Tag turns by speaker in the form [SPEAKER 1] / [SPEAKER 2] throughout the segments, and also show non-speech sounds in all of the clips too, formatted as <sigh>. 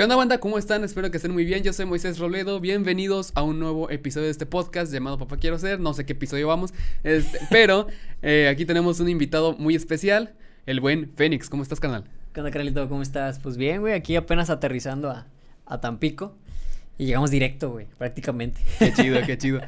[SPEAKER 1] ¿Qué onda banda? ¿Cómo están? Espero que estén muy bien. Yo soy Moisés Robledo. Bienvenidos a un nuevo episodio de este podcast llamado Papá Quiero Ser. No sé qué episodio vamos, este, <laughs> pero eh, aquí tenemos un invitado muy especial, el buen Fénix. ¿Cómo estás, canal?
[SPEAKER 2] ¿Qué onda, Carlito? ¿Cómo estás? Pues bien, güey, aquí apenas aterrizando a, a Tampico y llegamos directo, güey, prácticamente.
[SPEAKER 1] Qué chido, qué <laughs> chido.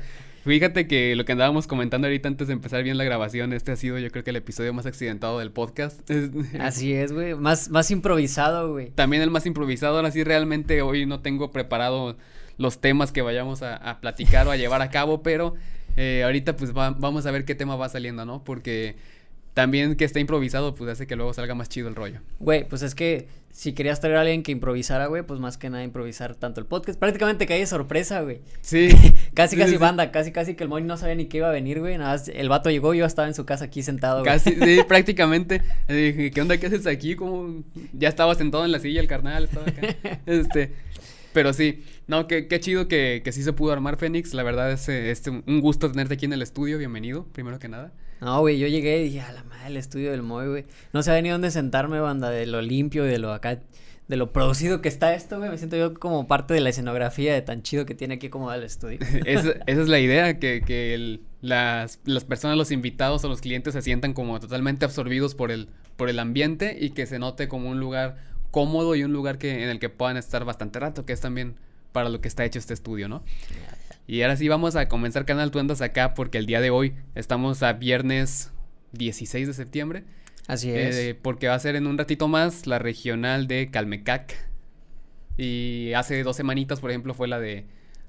[SPEAKER 1] Fíjate que lo que andábamos comentando ahorita antes de empezar bien la grabación, este ha sido yo creo que el episodio más accidentado del podcast. <laughs>
[SPEAKER 2] Así es, güey, más, más improvisado, güey.
[SPEAKER 1] También el más improvisado, ahora sí realmente hoy no tengo preparado los temas que vayamos a, a platicar o a llevar a cabo, pero eh, ahorita pues va, vamos a ver qué tema va saliendo, ¿no? Porque también que esté improvisado, pues hace que luego salga más chido el rollo.
[SPEAKER 2] Güey, pues es que si querías traer a alguien que improvisara, güey, pues más que nada improvisar tanto el podcast. Prácticamente caí de sorpresa, güey.
[SPEAKER 1] Sí. <laughs>
[SPEAKER 2] casi,
[SPEAKER 1] sí,
[SPEAKER 2] casi
[SPEAKER 1] sí.
[SPEAKER 2] banda, casi, casi que el Moy no sabía ni qué iba a venir, güey. Nada más el vato llegó, yo estaba en su casa aquí sentado, güey.
[SPEAKER 1] Casi, sí, <laughs> prácticamente. Dije, ¿qué onda? ¿Qué haces aquí? Como ya estaba sentado en la silla el carnal, estaba acá. <laughs> este, pero sí, no, qué, qué chido que, que sí se pudo armar Fénix. La verdad es este, un gusto tenerte aquí en el estudio. Bienvenido, primero que nada.
[SPEAKER 2] No, güey, yo llegué y dije, a la madre, el estudio del Moy, güey. No sabía ni dónde sentarme, banda, de lo limpio y de lo acá, de lo producido que está esto, güey. Me siento yo como parte de la escenografía de tan chido que tiene aquí como el estudio. <laughs>
[SPEAKER 1] esa, esa es la idea, que, que el, las, las personas, los invitados o los clientes se sientan como totalmente absorbidos por el, por el ambiente y que se note como un lugar cómodo y un lugar que, en el que puedan estar bastante rato, que es también para lo que está hecho este estudio, ¿no? Y ahora sí vamos a comenzar, canal, tú andas acá porque el día de hoy estamos a viernes 16 de septiembre.
[SPEAKER 2] Así es.
[SPEAKER 1] Eh, porque va a ser en un ratito más la regional de Calmecac. Y hace dos semanitas, por ejemplo, fue la de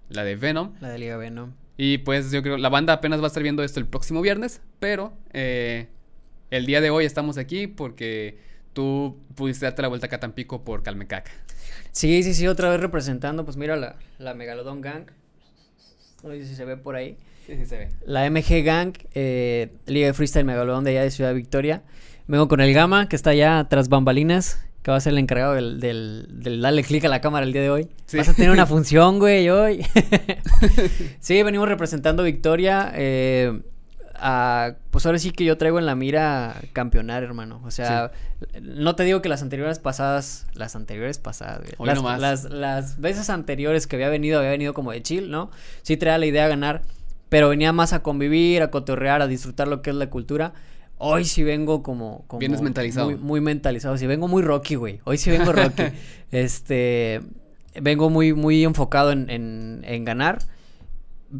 [SPEAKER 1] la de Venom.
[SPEAKER 2] La de Liga Venom.
[SPEAKER 1] Y pues yo creo, la banda apenas va a estar viendo esto el próximo viernes, pero eh, el día de hoy estamos aquí porque tú pudiste darte la vuelta acá a Tampico por Calmecac.
[SPEAKER 2] Sí, sí, sí, otra vez representando, pues mira la, la Megalodon Gang. No sé si se ve por ahí.
[SPEAKER 1] Sí, sí se ve.
[SPEAKER 2] La MG Gang, eh, Liga de Freestyle Megalodon de allá de Ciudad Victoria. Vengo con el Gama, que está allá tras bambalinas, que va a ser el encargado del, del, del darle clic a la cámara el día de hoy.
[SPEAKER 1] Sí.
[SPEAKER 2] Vas a tener una <laughs> función, güey, hoy. <laughs> sí, venimos representando Victoria. Eh, a- pues ahora sí que yo traigo en la mira campeonar, hermano. O sea, no te digo que las anteriores pasadas, las anteriores pasadas, güey.
[SPEAKER 1] Hoy
[SPEAKER 2] las,
[SPEAKER 1] nomás.
[SPEAKER 2] las, las veces anteriores que había venido, había venido como de chill, ¿no? Sí traía la idea de ganar, pero venía más a convivir, a cotorrear, a disfrutar lo que es la cultura. Hoy sí vengo como... como
[SPEAKER 1] Vienes mentalizado.
[SPEAKER 2] Muy, muy mentalizado, sí, vengo muy rocky, güey. Hoy sí vengo rocky. <laughs> este, vengo muy, muy enfocado en, en, en ganar.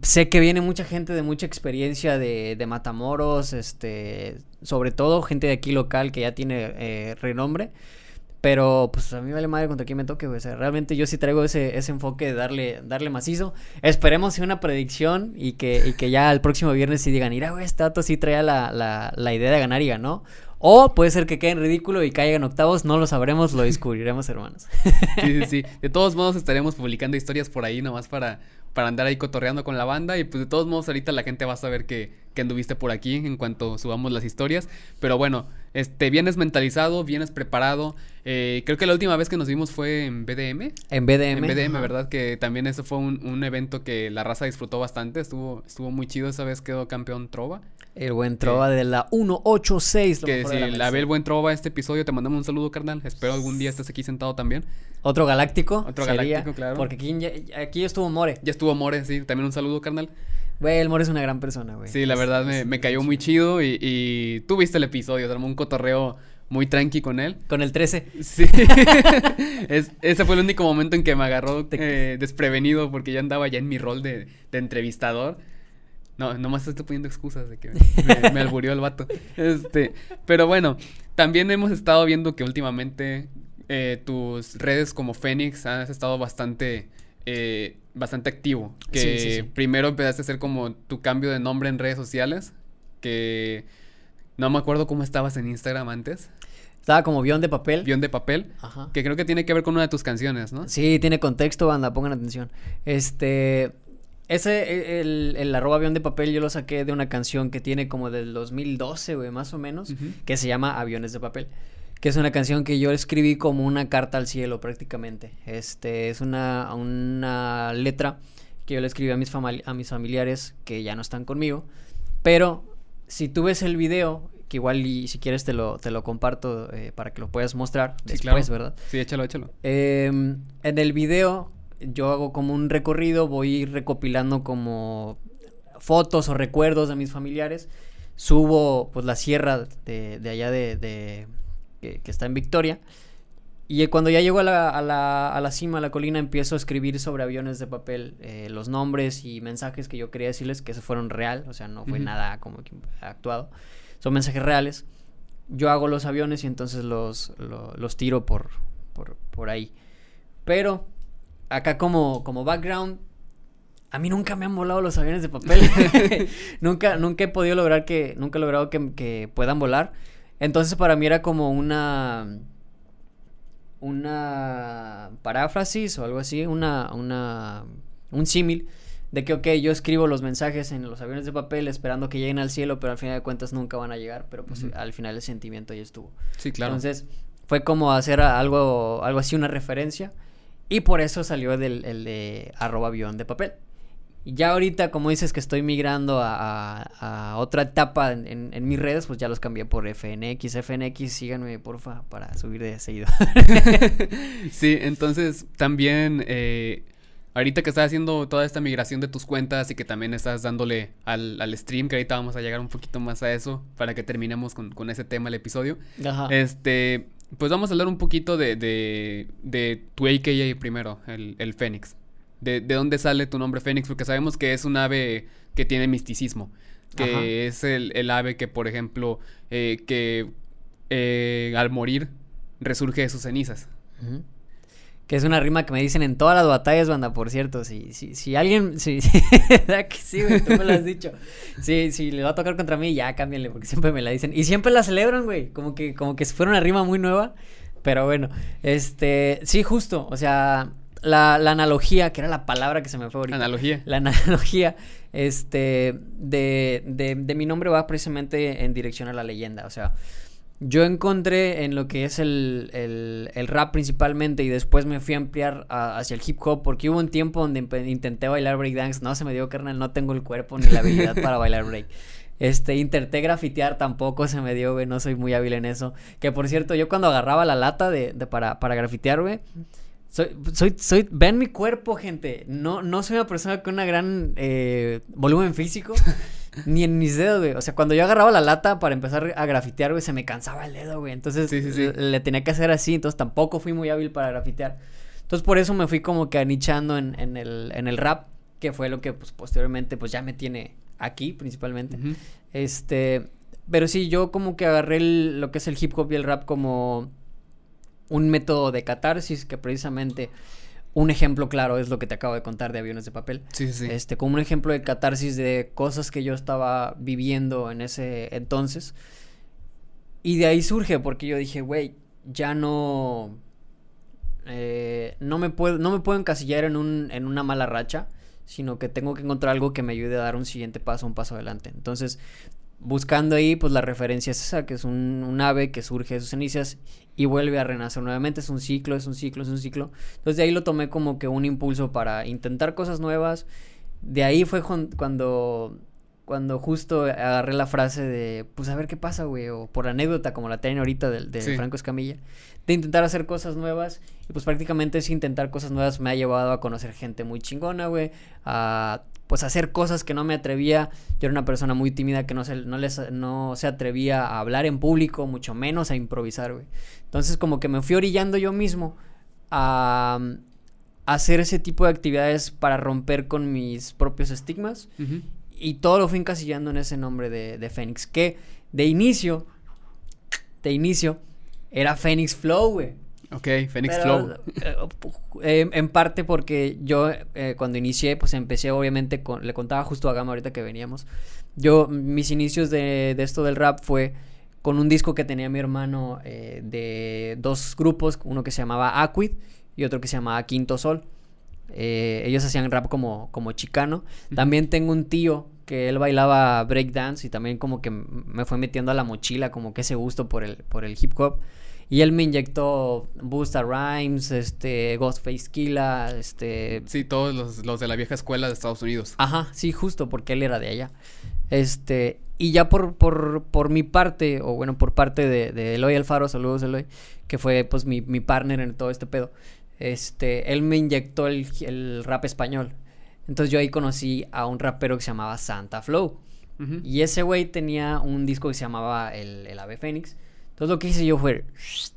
[SPEAKER 2] Sé que viene mucha gente de mucha experiencia de, de Matamoros, este, sobre todo gente de aquí local que ya tiene eh, renombre. Pero pues a mí vale madre contra quién me toque, güey. O sea, realmente yo sí traigo ese, ese enfoque de darle, darle macizo. Esperemos una predicción y que, y que ya el próximo viernes sí digan, mira, güey, este dato sí traía la, la, la idea de ganar y ganó. O puede ser que quede en ridículo y caiga en octavos, no lo sabremos, lo descubriremos, hermanos.
[SPEAKER 1] Sí, sí, sí. De todos modos estaremos publicando historias por ahí nomás para, para andar ahí cotorreando con la banda. Y pues de todos modos ahorita la gente va a saber que, que anduviste por aquí en cuanto subamos las historias. Pero bueno, este, vienes mentalizado, vienes preparado. Eh, creo que la última vez que nos vimos fue en BDM.
[SPEAKER 2] En BDM.
[SPEAKER 1] En BDM,
[SPEAKER 2] ajá.
[SPEAKER 1] ¿verdad? Que también ese fue un, un evento que la raza disfrutó bastante. Estuvo, estuvo muy chido. Esa vez quedó campeón Trova.
[SPEAKER 2] El buen trova de la 186. lo
[SPEAKER 1] Que si la, ve el buen Trova este episodio, te mandamos un saludo, carnal. Espero algún día estés aquí sentado también.
[SPEAKER 2] Otro galáctico.
[SPEAKER 1] Otro
[SPEAKER 2] sería,
[SPEAKER 1] galáctico, claro.
[SPEAKER 2] Porque aquí, ya- aquí estuvo More.
[SPEAKER 1] Ya estuvo More, sí. También un saludo, carnal.
[SPEAKER 2] Güey, el More es una gran persona, güey.
[SPEAKER 1] Sí, la verdad me, me cayó muy chido y, y tú viste el episodio, se armó un cotorreo muy tranqui con él.
[SPEAKER 2] Con el 13.
[SPEAKER 1] Sí, <laughs> Es- ese fue el único momento en que me agarró eh, desprevenido porque yo andaba ya en mi rol de, de entrevistador. No, nomás estoy poniendo excusas de que <laughs> me, me alburió el vato. Este, pero bueno, también hemos estado viendo que últimamente eh, tus redes como Fénix has estado bastante, eh, bastante activo. Que
[SPEAKER 2] Sí, sí, sí.
[SPEAKER 1] primero empezaste a hacer como tu cambio de nombre en redes sociales, que no me acuerdo cómo estabas en Instagram antes,
[SPEAKER 2] Estaba como guion de papel.
[SPEAKER 1] guion de papel.
[SPEAKER 2] Ajá.
[SPEAKER 1] Que creo que tiene que ver con una de tus canciones, ¿no?
[SPEAKER 2] Sí, tiene contexto, banda, pongan atención. Este. Ese, el, el arroba avión de papel, yo lo saqué de una canción que tiene como del 2012, güey, más o menos, que se llama Aviones de papel. Que es una canción que yo escribí como una carta al cielo, prácticamente. Este, es una, una letra que yo le escribí a mis, a mis familiares que ya no están conmigo. Pero si tú ves el video, que igual y si quieres te lo, te lo comparto eh, para que lo puedas mostrar
[SPEAKER 1] Sí,
[SPEAKER 2] después,
[SPEAKER 1] claro.
[SPEAKER 2] ¿verdad?
[SPEAKER 1] Sí, échalo, échalo.
[SPEAKER 2] Em, en el video yo hago como un recorrido, voy recopilando como fotos o recuerdos de mis familiares. Subo pues la sierra de, de allá de, de- que, que está en Victoria. Y cuando ya llego a la, a la, a la cima, a la colina, empiezo a escribir sobre aviones de papel eh, los nombres y mensajes que yo quería decirles que eso fueron real, o sea, no fue
[SPEAKER 1] Ujú.
[SPEAKER 2] nada como que actuado. Son mensajes reales. Yo hago los aviones y entonces los, lo- los tiro por, por, por ahí. Pero acá como, como background, a mí nunca me han volado los aviones de papel. <laughs> nunca, nunca he podido lograr que, nunca he logrado que, que puedan volar. Entonces para mí era como una, una paráfrasis o algo así, una, una, un símil de que, ok, yo escribo los mensajes en los aviones de papel esperando que lleguen al cielo, pero al final de cuentas nunca van a llegar, pero pues al final el sentimiento ya estuvo.
[SPEAKER 1] Sí, claro.
[SPEAKER 2] Entonces, fue como hacer algo, algo así, una referencia. Y por eso salió del, el de arroba avión de papel. Y ya ahorita, como dices que estoy migrando a, a- a otra etapa en, en- en mis redes, pues ya los cambié por FNX. FNX, síganme, porfa, para subir de seguido. <laughs>
[SPEAKER 1] Sí, entonces también eh, ahorita que estás haciendo toda esta migración de tus cuentas y que también estás dándole al, al stream, que ahorita vamos a llegar un poquito más a eso para que terminemos con, con ese tema el episodio.
[SPEAKER 2] Ajá.
[SPEAKER 1] Este, pues vamos a hablar un poquito de, de, de tu AKA primero, el, el Fénix. De, de dónde sale tu nombre Fénix, porque sabemos que es un ave que tiene misticismo. Que
[SPEAKER 2] Ajá.
[SPEAKER 1] es el, el ave que, por ejemplo, eh, que eh, al morir resurge de sus cenizas.
[SPEAKER 2] Ujú. Que es una rima que me dicen en todas las batallas, banda, por cierto. Si, si, si alguien. Si, <laughs> ¿Verdad que sí, güey? Tú me lo has dicho. Si, si le va a tocar contra mí, ya cámbienle, porque siempre me la dicen. Y siempre la celebran, güey. Como que, como que si fuera una rima muy nueva. Pero bueno, este. Sí, justo. O sea, la, la analogía, que era la palabra que se me fue ahorita.
[SPEAKER 1] Analogía.
[SPEAKER 2] La analogía, este, de, de, de mi nombre va precisamente en dirección a la leyenda. O sea, yo encontré en lo que es el, el, el rap principalmente y después me fui a ampliar a- hacia el hip hop porque hubo un tiempo donde intenté bailar breakdance. No se me dio, carnal, no tengo el cuerpo ni la habilidad para bailar break. Este, intenté grafitear, tampoco se me dio, güey, no soy muy hábil en eso. Que por cierto, yo cuando agarraba la lata de, de para, para grafitear, güey, soy, soy, soy, ven mi cuerpo, gente. No, no soy una persona con una gran eh, volumen físico, ni en mis dedos, güey. O sea, cuando yo agarraba la lata para empezar a grafitear, güey, se me cansaba el dedo, güey. Entonces,
[SPEAKER 1] Sí, sí, sí.
[SPEAKER 2] Le, tenía que hacer así, entonces tampoco fui muy hábil para grafitear. Entonces, por eso me fui como que anichando en, en, el, en el rap, que fue lo que, pues, posteriormente, pues, ya me tiene aquí, principalmente. Este, pero sí, yo como que agarré el- lo que es el hip hop y el rap como un método de catarsis que precisamente un ejemplo claro es lo que te acabo de contar de aviones de papel.
[SPEAKER 1] Sí, sí.
[SPEAKER 2] Este, como un ejemplo de catarsis de cosas que yo estaba viviendo en ese entonces. Y de ahí surge porque yo dije, güey, ya no eh, no me puedo no me puedo encasillar en un en una mala racha, sino que tengo que encontrar algo que me ayude a dar un siguiente paso, un paso adelante. Entonces, buscando ahí, pues la referencia es esa, que es un, un ave que surge de sus cenizas y vuelve a renacer nuevamente. Es un ciclo, es un ciclo, es un ciclo. Entonces de ahí lo tomé como que un impulso para intentar cosas nuevas. De ahí fue cuando, cuando justo agarré la frase de, pues a ver qué pasa, güey, o por anécdota, como la tienen ahorita de, de
[SPEAKER 1] Sí.
[SPEAKER 2] Franco Escamilla, de intentar hacer cosas nuevas. Y pues prácticamente ese intentar cosas nuevas me ha llevado a conocer gente muy chingona, güey, a pues hacer cosas que no me atrevía. Yo era una persona muy tímida que no se, no les, no se atrevía a hablar en público, mucho menos a improvisar, güey. Entonces como que me fui orillando yo mismo a, a hacer ese tipo de actividades para romper con mis propios estigmas.
[SPEAKER 1] Ujú.
[SPEAKER 2] Y todo lo fui encasillando en ese nombre de, de Fénix. Que de inicio, de inicio, era Fénix Flow, güey.
[SPEAKER 1] Ok,
[SPEAKER 2] Pero,
[SPEAKER 1] Flow.
[SPEAKER 2] eh, eh, en parte porque yo eh, cuando inicié, pues empecé obviamente con, le contaba justo a Gama ahorita que veníamos. Yo, mis inicios de, de esto del rap fue con un disco que tenía mi hermano eh, de dos grupos, uno que se llamaba Aquid y otro que se llamaba Quinto Sol. Ellos hacían rap como, como chicano. También tengo un tío que él bailaba breakdance y también como que me fue metiendo a la mochila como que ese gusto por el, por el hip hop. Y él me inyectó Busta Rhymes, este, Ghostface Killa, este...
[SPEAKER 1] Sí, todos los, los de la vieja escuela de Estados Unidos.
[SPEAKER 2] Ajá, sí, justo porque él era de allá. Este, y ya por, por, por mi parte, o bueno, por parte de, de Eloy Alfaro, saludos Eloy, que fue pues mi, mi partner en todo este pedo, este, él me inyectó el, el rap español. Entonces yo ahí conocí a un rapero que se llamaba Santa Flow. Y ese güey tenía un disco que se llamaba El, el Ave Fénix. Entonces lo que hice yo fue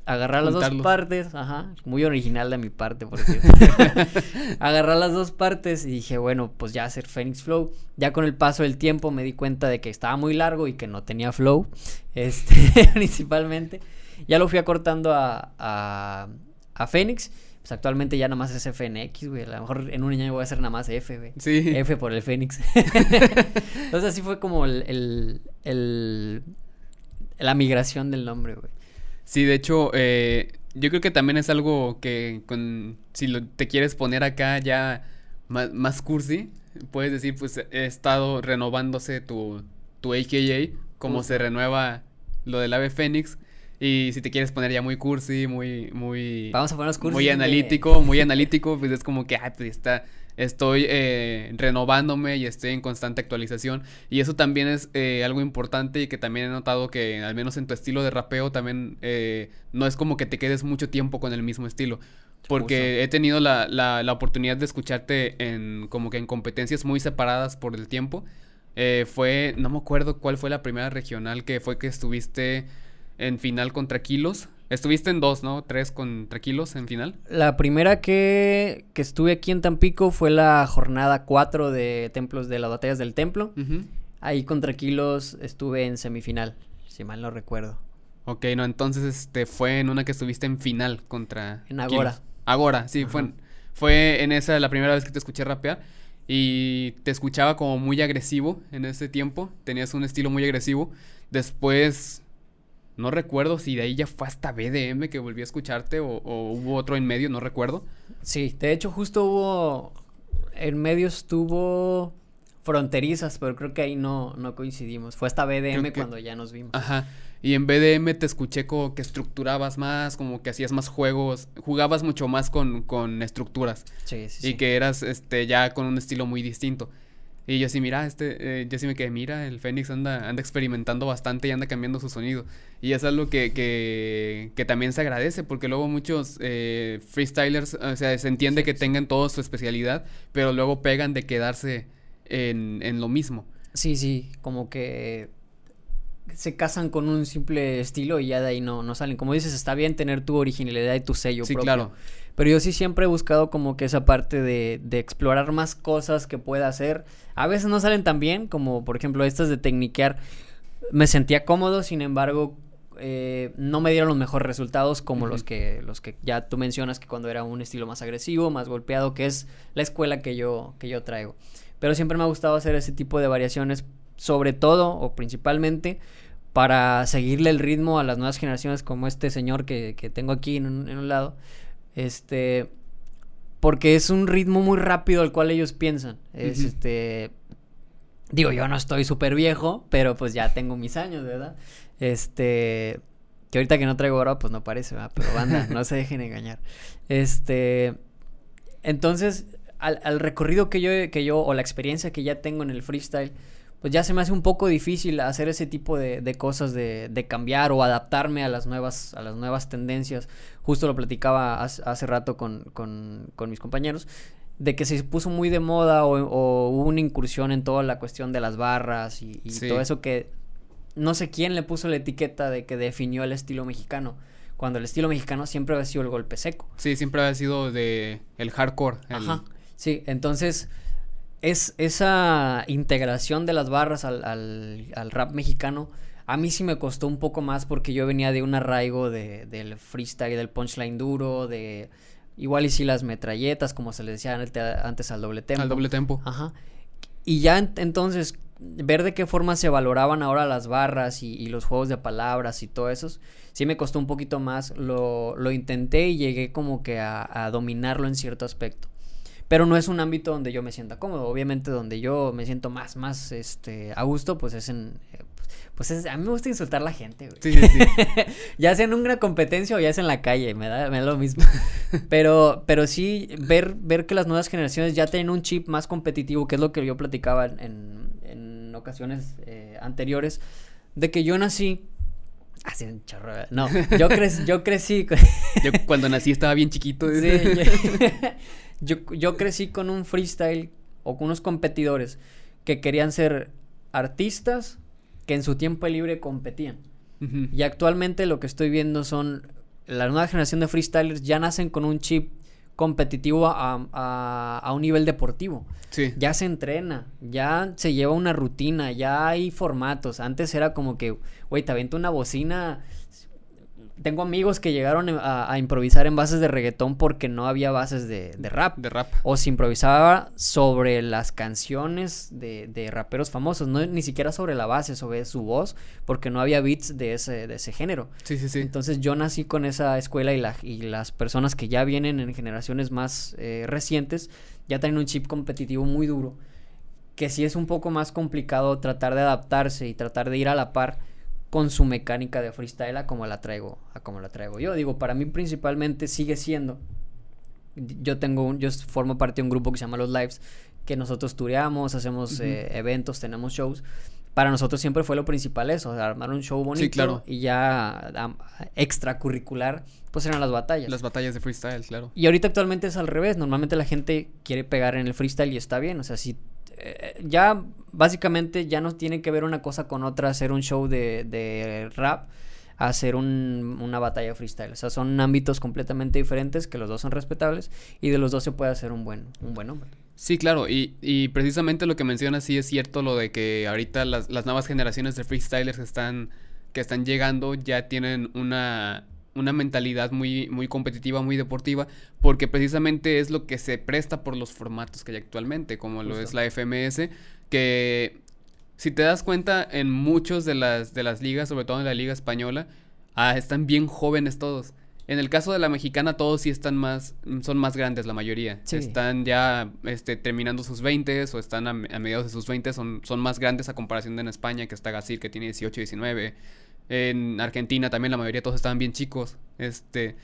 [SPEAKER 2] agarrar las dos partes, ajá, muy original de mi parte, por cierto. <laughs> agarrar las dos partes y dije, bueno, pues ya hacer Phoenix Flow. Ya con el paso del tiempo me di cuenta de que estaba muy largo y que no tenía flow, <laughs> este, <laughs> principalmente. Ya lo fui acortando a, a, a Phoenix pues actualmente ya nada más es FNX, güey. A lo mejor en un año voy a hacer nada más F, güey. Sí. F por el Fénix. <laughs> Entonces así fue como el, el, la migración del nombre, güey.
[SPEAKER 1] Sí, de hecho, eh, yo creo que también es algo que con, si lo, te quieres poner acá ya más, más cursi, puedes decir, pues he estado renovándose tu, tu AKA, como se renueva lo del ave Fénix y si te quieres poner ya muy cursi, muy, muy...
[SPEAKER 2] Vamos a ponernos cursi.
[SPEAKER 1] Muy analítico, muy analítico, pues es como que, ah, pues está, estoy eh, renovándome y estoy en constante actualización. Y eso también es eh, algo importante y que también he notado que, al menos en tu estilo de rapeo, también eh, no es como que te quedes mucho tiempo con el mismo estilo. Porque he tenido la, la, la, oportunidad de escucharte en como que en competencias muy separadas por el tiempo. fue, no me acuerdo cuál fue la primera regional que fue que estuviste en final contra Kilos. Estuviste en dos, ¿no? Tres contra Kilos en final.
[SPEAKER 2] La primera que, que estuve aquí en Tampico fue la jornada 4 de Templos de las Batallas del Templo. Ahí contra Kilos estuve en semifinal, si mal no recuerdo.
[SPEAKER 1] Ok, no, entonces este fue en una que estuviste en final contra.
[SPEAKER 2] En Agora.
[SPEAKER 1] Agora, sí, fue en, fue en esa la primera vez que te escuché rapear. Y te escuchaba como muy agresivo en ese tiempo. Tenías un estilo muy agresivo. Después no recuerdo si de ahí ya fue hasta BDM que volví a escucharte o, hubo otro en medio, no recuerdo.
[SPEAKER 2] Sí, de hecho justo hubo, en medio estuvo fronterizas, pero creo que ahí no, no coincidimos. Fue hasta BDM cuando ya nos vimos.
[SPEAKER 1] Ajá. Y en BDM te escuché como que estructurabas más, como que hacías más juegos, jugabas mucho más con, con estructuras.
[SPEAKER 2] Sí, sí,
[SPEAKER 1] y que eras este ya con un estilo muy distinto. Y yo sí, mira, este, eh, yo sí me quedé, mira, el Fénix anda, anda experimentando bastante y anda cambiando su sonido. Y es algo que, que, que también se agradece, porque luego muchos eh, freestylers, o sea, se entiende que tengan toda su especialidad, pero luego pegan de quedarse en, en lo mismo.
[SPEAKER 2] Sí, sí, como que se casan con un simple estilo y ya de ahí no, no salen. Como dices, está bien tener tu originalidad y tu sello sí, claro. Pero yo sí siempre he buscado como que esa parte de, de explorar más cosas que pueda hacer. A veces no salen tan bien, como por ejemplo estas de tecniquear. Me sentía cómodo, sin embargo, eh, no me dieron los mejores resultados como los que los que ya tú mencionas que cuando era un estilo más agresivo, más golpeado, que es la escuela que yo que yo traigo. Pero siempre me ha gustado hacer ese tipo de variaciones, sobre todo o principalmente para seguirle el ritmo a las nuevas generaciones como este señor que, que tengo aquí en un, en un lado este. Porque es un ritmo muy rápido al cual ellos piensan. Es este. Digo, yo no estoy súper viejo, pero pues ya tengo mis años, ¿verdad? Este. Que ahorita que no traigo oro, pues no parece, ¿verdad? Pero banda, no se dejen engañar. Este. Entonces, al, al, recorrido que yo, que yo, o la experiencia que ya tengo en el freestyle, pues ya se me hace un poco difícil hacer ese tipo de, de cosas de, de, cambiar o adaptarme a las nuevas, a las nuevas tendencias. Justo lo platicaba hace, rato con, con, con, mis compañeros, de que se puso muy de moda o, hubo una incursión en toda la cuestión de las barras y, todo eso que no sé quién le puso la etiqueta de que definió el estilo mexicano. Cuando el estilo mexicano siempre había sido el golpe seco.
[SPEAKER 1] Sí, siempre había sido de el hardcore.
[SPEAKER 2] Ajá. Sí, entonces es esa integración de las barras al, al, rap mexicano, a mí sí me costó un poco más porque yo venía de un arraigo de, del freestyle, del punchline duro, de igual y sí las metralletas, como se le decía antes al doble tempo.
[SPEAKER 1] Al doble tempo.
[SPEAKER 2] Ajá. Y ya entonces, ver de qué forma se valoraban ahora las barras y, y, los juegos de palabras y todo eso, sí me costó un poquito más. Lo, lo intenté y llegué como que a, a dominarlo en cierto aspecto pero no es un ámbito donde yo me sienta cómodo. Obviamente donde yo me siento más, más, este, a gusto, pues es en, eh, pues es, a mí me gusta insultar a la gente, güey. Sí, sí, sí. <laughs> ya sea en una competencia o ya sea en la calle, me da, me da lo mismo. <laughs> pero, pero sí, ver, ver que las nuevas generaciones ya tienen un chip más competitivo, que es lo que yo platicaba en, en ocasiones eh, anteriores, de que yo nací Así un chorro. No, yo, crecí, yo crecí.
[SPEAKER 1] yo cuando nací estaba bien chiquito. <laughs>
[SPEAKER 2] Sí, yo, yo, crecí con un freestyle o con unos competidores que querían ser artistas que en su tiempo libre competían. Y actualmente lo que estoy viendo son la nueva generación de freestylers ya nacen con un chip competitivo a, a, un nivel deportivo. Sí. Ya se entrena, ya se lleva una rutina, ya hay formatos. Antes era como que, güey, te avento una bocina tengo amigos que llegaron a, improvisar en bases de reggaetón porque no había bases de, rap.
[SPEAKER 1] De rap.
[SPEAKER 2] O se improvisaba sobre las canciones de, raperos famosos, no ni siquiera sobre la base, sobre su voz, porque no había beats de ese, de ese género.
[SPEAKER 1] Sí, sí, sí.
[SPEAKER 2] Entonces yo nací con esa escuela y, la, y las personas que ya vienen en generaciones más eh, recientes ya tienen un chip competitivo muy duro, que sí es un poco más complicado tratar de adaptarse y tratar de ir a la par con su mecánica de freestyle a como la traigo, a como la traigo yo. Digo, para mí principalmente sigue siendo. Yo tengo un, yo formo parte de un grupo que se llama Los Lives, que nosotros tureamos, hacemos eh, eventos, tenemos shows. Para nosotros siempre fue lo principal eso, armar un show bonito
[SPEAKER 1] claro.
[SPEAKER 2] y ya extracurricular, pues eran las batallas.
[SPEAKER 1] Las batallas de freestyle, claro.
[SPEAKER 2] Y ahorita actualmente es al revés, normalmente la gente quiere pegar en el freestyle y está bien, o sea, si eh, ya básicamente ya no tiene que ver una cosa con otra hacer un show de, de rap hacer un, una batalla freestyle. O sea, son ámbitos completamente diferentes que los dos son respetables y de los dos se puede hacer un buen, un buen hombre.
[SPEAKER 1] Sí, claro, y, y precisamente lo que mencionas sí es cierto, lo de que ahorita las, las nuevas generaciones de freestylers que están, que están llegando ya tienen una, una mentalidad muy, muy competitiva, muy deportiva, porque precisamente es lo que se presta por los formatos que hay actualmente, como lo es la FMS, que si te das cuenta en muchos de las, de las ligas, sobre todo en la liga española, ah, están bien jóvenes todos. En el caso de la mexicana, todos sí están más, son más grandes la mayoría. Están ya este, terminando sus 20 o están a, mediados de sus 20, son, son más grandes a comparación de en España, que está Gasir, que tiene 18, 19. En Argentina también la mayoría todos estaban bien chicos. Este,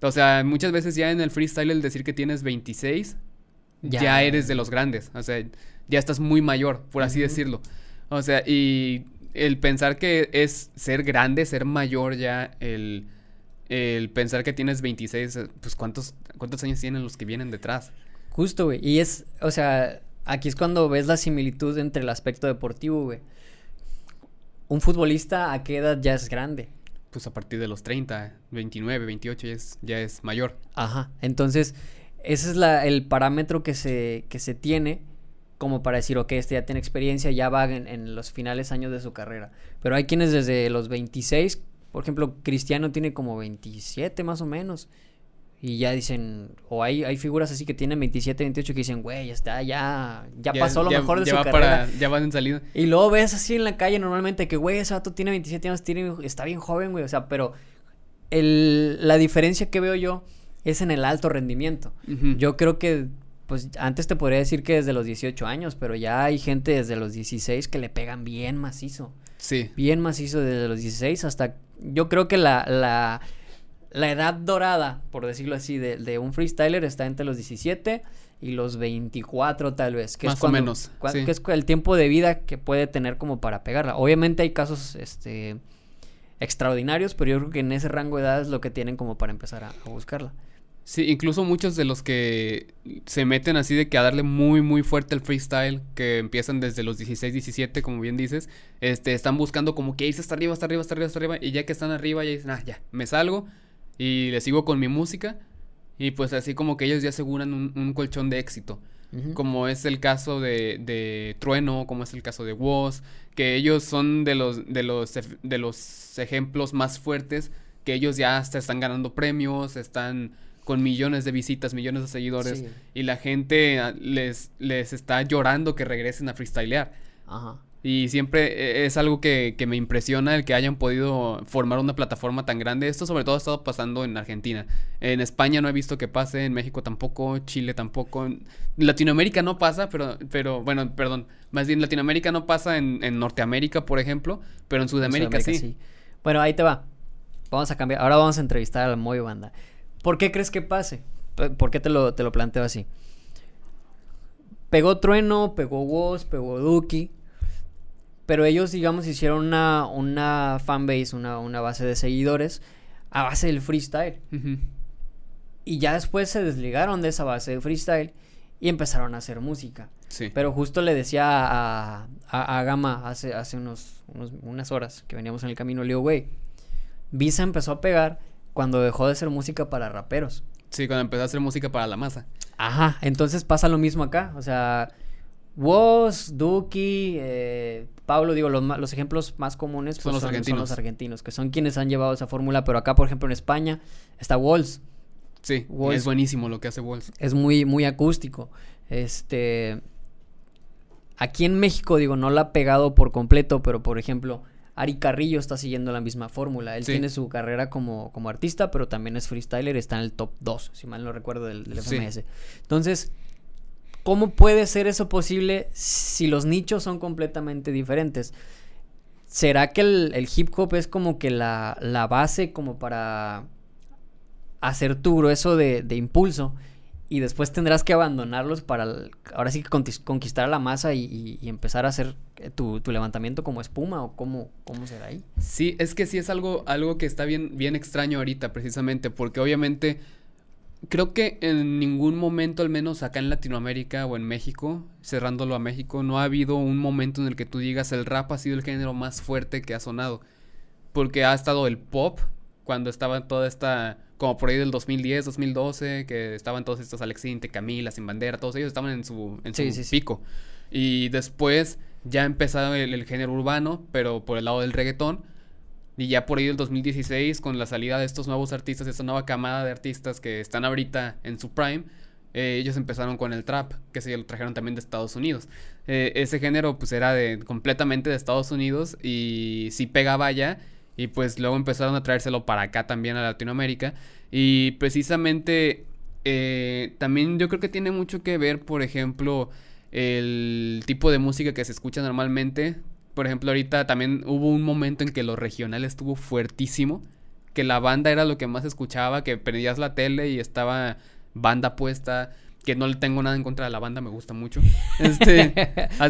[SPEAKER 1] o sea, muchas veces ya en el freestyle el decir que tienes 26 ya, eres de los grandes, o sea, ya estás muy mayor, por así decirlo. O sea, y el pensar que es ser grande, ser mayor ya, el, el pensar que tienes 26, pues ¿cuántos, cuántos años tienen los que vienen detrás.
[SPEAKER 2] Justo, güey. Y es, o sea, aquí es cuando ves la similitud entre el aspecto deportivo, güey un futbolista a qué edad ya es grande?
[SPEAKER 1] Pues a partir de los 30, 29, 28 ya es, ya es mayor.
[SPEAKER 2] Ajá, entonces ese es la, el parámetro que se, que se tiene como para decir, ok, este ya tiene experiencia, ya va en, en, los finales años de su carrera. Pero hay quienes desde los 26, por ejemplo, Cristiano tiene como 27 más o menos, y ya dicen, o hay, hay figuras así que tienen 27, 28 que dicen, güey, ya está, ya, ya, pasó lo mejor de su carrera.
[SPEAKER 1] ya van en salida.
[SPEAKER 2] Y luego ves así en la calle normalmente que, güey, ese vato tiene 27 años, tiene, está bien joven, güey, o sea, pero el, la diferencia que veo yo es en el alto rendimiento. Yo creo que, pues, antes te podría decir que desde los 18 años, pero ya hay gente desde los 16 que le pegan bien macizo.
[SPEAKER 1] Sí.
[SPEAKER 2] Bien macizo desde los 16 hasta, yo creo que la, la la edad dorada, por decirlo así, de, un freestyler está entre los 17 y los 24 tal vez.
[SPEAKER 1] Que Más o menos.
[SPEAKER 2] Que es el tiempo de vida que puede tener como para pegarla. Obviamente hay casos este, extraordinarios, pero yo creo que en ese rango de edad es lo que tienen como para empezar a, buscarla.
[SPEAKER 1] Sí, incluso muchos de los que se meten así de que a darle muy muy fuerte al freestyle, que empiezan desde los 16, 17, como bien dices, este están buscando como que irse hasta arriba, hasta arriba, hasta arriba, hasta arriba, y ya que están arriba ya dicen, ah, ya, me salgo, y le sigo con mi música y pues así como que ellos ya aseguran un, colchón de éxito. Como es el caso de, de, Trueno, como es el caso de Woz, que ellos son de los, de los, de los ejemplos más fuertes, que ellos ya hasta están ganando premios, están con millones de visitas, millones de seguidores, y la gente ah, les, les está llorando que regresen a freestylear. Ajá. Y siempre eh, es algo que, me impresiona el que hayan podido formar una plataforma tan grande. Esto sobre todo ha estado pasando en Argentina. En España no he visto que pase, en México tampoco, Chile tampoco. En Latinoamérica no pasa, pero, pero bueno, perdón. Más bien Latinoamérica no pasa en, Norteamérica, por ejemplo, pero en Sudamérica, sí.
[SPEAKER 2] Bueno, ahí te va. Vamos a cambiar. Ahora vamos a entrevistar a la Moy Banda. ¿Por qué crees que pase? ¿Por qué te lo, te lo planteo así? Pegó Trueno, pegó Woz, pegó Duki Pero ellos, digamos, hicieron una, una fanbase, una, una base de seguidores a base del freestyle. Y ya después se desligaron de esa base de freestyle y empezaron a hacer música.
[SPEAKER 1] Sí.
[SPEAKER 2] Pero justo le decía a, a, a Gama hace, hace unos, unos- unas horas que veníamos en el camino, le digo, güey, Visa empezó a pegar cuando dejó de hacer música para raperos.
[SPEAKER 1] Sí, cuando empezó a hacer música para la masa.
[SPEAKER 2] Ajá, entonces pasa lo mismo acá. O sea, Woz, Duki, eh, Pablo, digo, los, los ejemplos más comunes
[SPEAKER 1] Son
[SPEAKER 2] pues,
[SPEAKER 1] los
[SPEAKER 2] son, son
[SPEAKER 1] argentinos.
[SPEAKER 2] los argentinos, que son quienes han llevado esa fórmula. Pero acá, por ejemplo, en España está Walls.
[SPEAKER 1] Sí,
[SPEAKER 2] Walls.
[SPEAKER 1] es buenísimo lo que hace Walls.
[SPEAKER 2] es muy, muy acústico. Este. Aquí en México, digo, no la ha pegado por completo, pero por ejemplo, Ari Carrillo está siguiendo la misma fórmula. Él
[SPEAKER 1] Sí.
[SPEAKER 2] tiene su carrera como, como artista, pero también es freestyler, está en el top 2, si mal no recuerdo, del, del
[SPEAKER 1] Sí.
[SPEAKER 2] FMS. Entonces, ¿cómo puede ser eso posible si los nichos son completamente diferentes? ¿Será que el, hip hop es como que la, la base como para hacer tu grueso de, de impulso y después tendrás que abandonarlos para ahora sí conquistar a la masa y empezar a hacer eh, tu, tu levantamiento como espuma o cómo, cómo será ahí?
[SPEAKER 1] Sí, es que sí es algo, algo que está bien, bien extraño ahorita, precisamente, porque obviamente creo que en ningún momento, al menos acá en Latinoamérica o en México, cerrándolo a México, no ha habido un momento en el que tú digas el rap ha sido el género más fuerte que ha sonado. Porque ha estado el pop, cuando estaba toda esta, como por ahí del 2010, 2012, que estaban todos estos Alex Intec, Camila, Sin Bandera, todos ellos estaban en su, en su
[SPEAKER 2] sí, sí.
[SPEAKER 1] pico. Y después ya ha empezado el, el género urbano, pero por el lado del reggaetón. Y ya por ahí del 2016, con la salida de estos nuevos artistas, esta nueva camada de artistas que están ahorita en su prime, eh, ellos empezaron con el trap, que se lo trajeron también de Estados Unidos. Eh, ese género pues era de completamente de Estados Unidos y sí pegaba allá y pues luego empezaron a traérselo para acá también a Latinoamérica y precisamente eh, también yo creo que tiene mucho que ver, por ejemplo, el tipo de música que se escucha normalmente. Por ejemplo, ahorita también hubo un momento en que lo regional estuvo fuertísimo, que la banda era lo que más escuchaba, que prendías la tele y estaba banda puesta, que no le tengo nada en contra de la banda, me gusta mucho. <laughs> Este,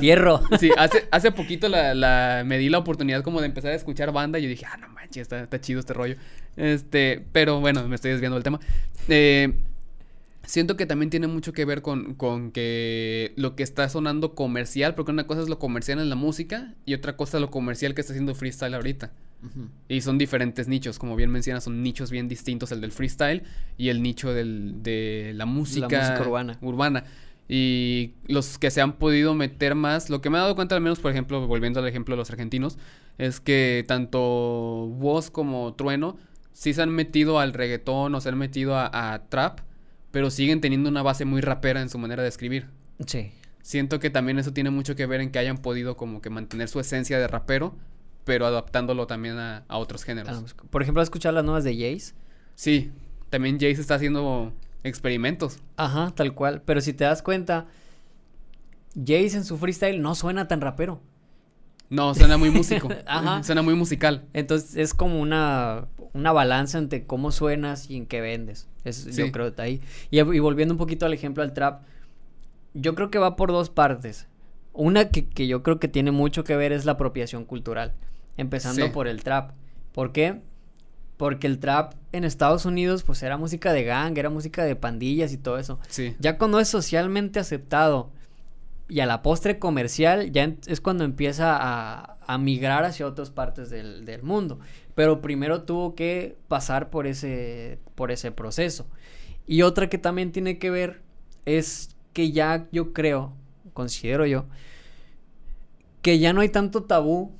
[SPEAKER 2] Hierro.
[SPEAKER 1] Sí, hace, hace poquito la, la- me di la oportunidad como de empezar a escuchar banda y yo dije, ah, no manches, está, está chido este rollo. Este, pero bueno, me estoy desviando del tema. Eh, siento que también tiene mucho que ver con, con que lo que está sonando comercial, porque una cosa es lo comercial en la música y otra cosa es lo comercial que está haciendo freestyle ahorita. Y son diferentes nichos, como bien mencionas, son nichos bien distintos, el del freestyle y el nicho del, de la música,
[SPEAKER 2] música urbana.
[SPEAKER 1] urbana. Y los que se han podido meter más, lo que me he dado cuenta al menos, por ejemplo, volviendo al ejemplo de los argentinos, es que tanto Woz como Trueno sí se han metido al reggaetón o se han metido a, a trap, pero siguen teniendo una base muy rapera en su manera de escribir.
[SPEAKER 2] Sí.
[SPEAKER 1] Siento que también eso tiene mucho que ver en que hayan podido como que mantener su esencia de rapero, pero adaptándolo también a, a otros géneros.
[SPEAKER 2] Por ejemplo, ¿has escuchado las nuevas de Jace?
[SPEAKER 1] Sí, también Jace está haciendo experimentos.
[SPEAKER 2] Ajá, tal cual. Pero si te das cuenta, Jace en su freestyle no suena tan rapero.
[SPEAKER 1] No, suena muy músico. <laughs>
[SPEAKER 2] Ajá.
[SPEAKER 1] Suena muy musical.
[SPEAKER 2] Entonces es como una, una balanza entre cómo suenas y en qué vendes. Es,
[SPEAKER 1] Sí.
[SPEAKER 2] Yo creo que ahí. Y, y volviendo un poquito al ejemplo al trap, yo creo que va por dos partes. Una que, que yo creo que tiene mucho que ver es la apropiación cultural. Empezando
[SPEAKER 1] Sí.
[SPEAKER 2] por el trap. ¿Por qué? Porque el trap en Estados Unidos pues era música de gang, era música de pandillas y todo eso.
[SPEAKER 1] Sí.
[SPEAKER 2] Ya cuando es socialmente aceptado y a la postre comercial, ya es cuando empieza a, a migrar hacia otras partes del, del mundo. Pero primero tuvo que pasar por ese, por ese proceso. Y otra que también tiene que ver es que ya yo creo, considero yo, que ya no hay tanto tabú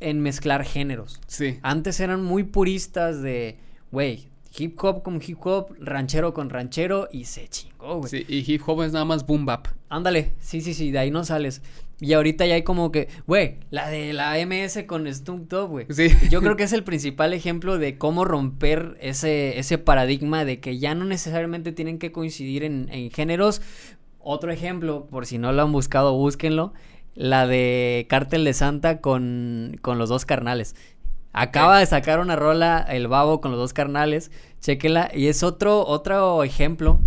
[SPEAKER 2] en mezclar géneros.
[SPEAKER 1] Sí.
[SPEAKER 2] Antes eran muy puristas de, güey, hip hop con hip hop, ranchero con ranchero y se chingó, güey.
[SPEAKER 1] Sí, y hip hop es nada más boom bap.
[SPEAKER 2] Ándale, sí, sí, sí, de ahí no sales. Y ahorita ya hay como que, güey, la de la MS con Snoop Dogg, güey.
[SPEAKER 1] Sí.
[SPEAKER 2] Yo creo que es el principal ejemplo de cómo romper ese, ese paradigma de que ya no necesariamente tienen que coincidir en, en géneros. Otro ejemplo, por si no lo han buscado, búsquenlo. La de Cártel de Santa con, con los dos carnales. Acaba de sacar una rola, el babo con los dos carnales. Chéquela. Y es otro, otro ejemplo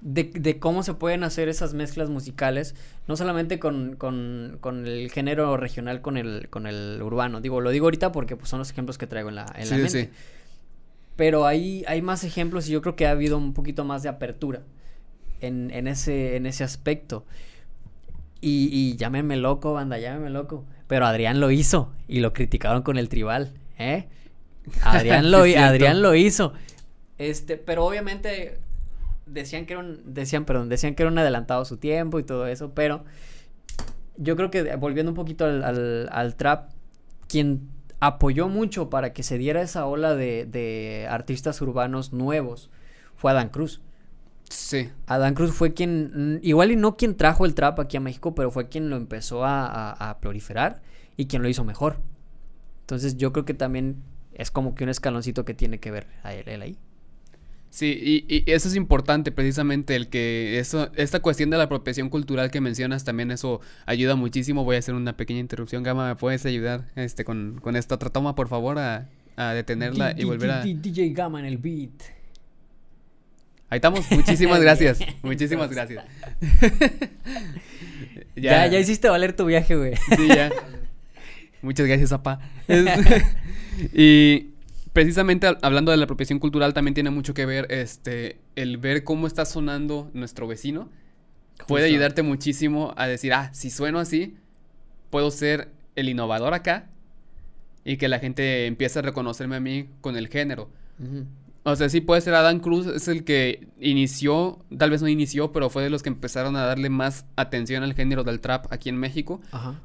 [SPEAKER 2] de, de, cómo se pueden hacer esas mezclas musicales, no solamente con, con, con, el género regional, con el, con el urbano. Digo, lo digo ahorita porque pues, son los ejemplos que traigo en la, en la mente. Sí. Pero hay, hay más ejemplos y yo creo que ha habido un poquito más de apertura en, en, ese, en ese aspecto. Y, y llámenme loco, banda, llámenme loco. Pero Adrián lo hizo y lo criticaron con el tribal, ¿eh? <laughs> Adrián lo, Adrián lo hizo. Este, pero obviamente decían que era un, decían, perdón, decían que era un adelantado su tiempo y todo eso, pero yo creo que volviendo un poquito al, al, trap, quien apoyó mucho para que se diera esa ola de, de artistas urbanos nuevos fue Adán Cruz.
[SPEAKER 1] Sí.
[SPEAKER 2] Adán Cruz fue quien, igual y no quien trajo el trap aquí a México, pero fue quien lo empezó a, a, proliferar y quien lo hizo mejor. Entonces yo creo que también es como que un escaloncito que tiene que ver a él ahí.
[SPEAKER 1] Sí, y, eso es importante precisamente, el que eso, esta cuestión de la apropiación cultural que mencionas también eso ayuda muchísimo. Voy a hacer una pequeña interrupción, Gama, ¿me puedes ayudar este con, con esta otra toma, por favor, a, a detenerla y volver a...
[SPEAKER 2] DJ Gama en el beat.
[SPEAKER 1] Ahí estamos, muchísimas gracias, <laughs> muchísimas gracias. <laughs>
[SPEAKER 2] ya, ya hiciste valer tu viaje, güey.
[SPEAKER 1] Sí, ya. <laughs> Muchas gracias, apa. y precisamente hablando de la apropiación cultural también tiene mucho que ver este el ver cómo está sonando nuestro vecino puede ayudarte muchísimo a decir, ah, si sueno así, puedo ser el innovador acá y que la gente empiece a reconocerme a mí con el género. O sea, sí puede ser Adán Cruz, es el que inició, tal vez no inició, pero fue de los que empezaron a darle más atención al género del trap aquí en México.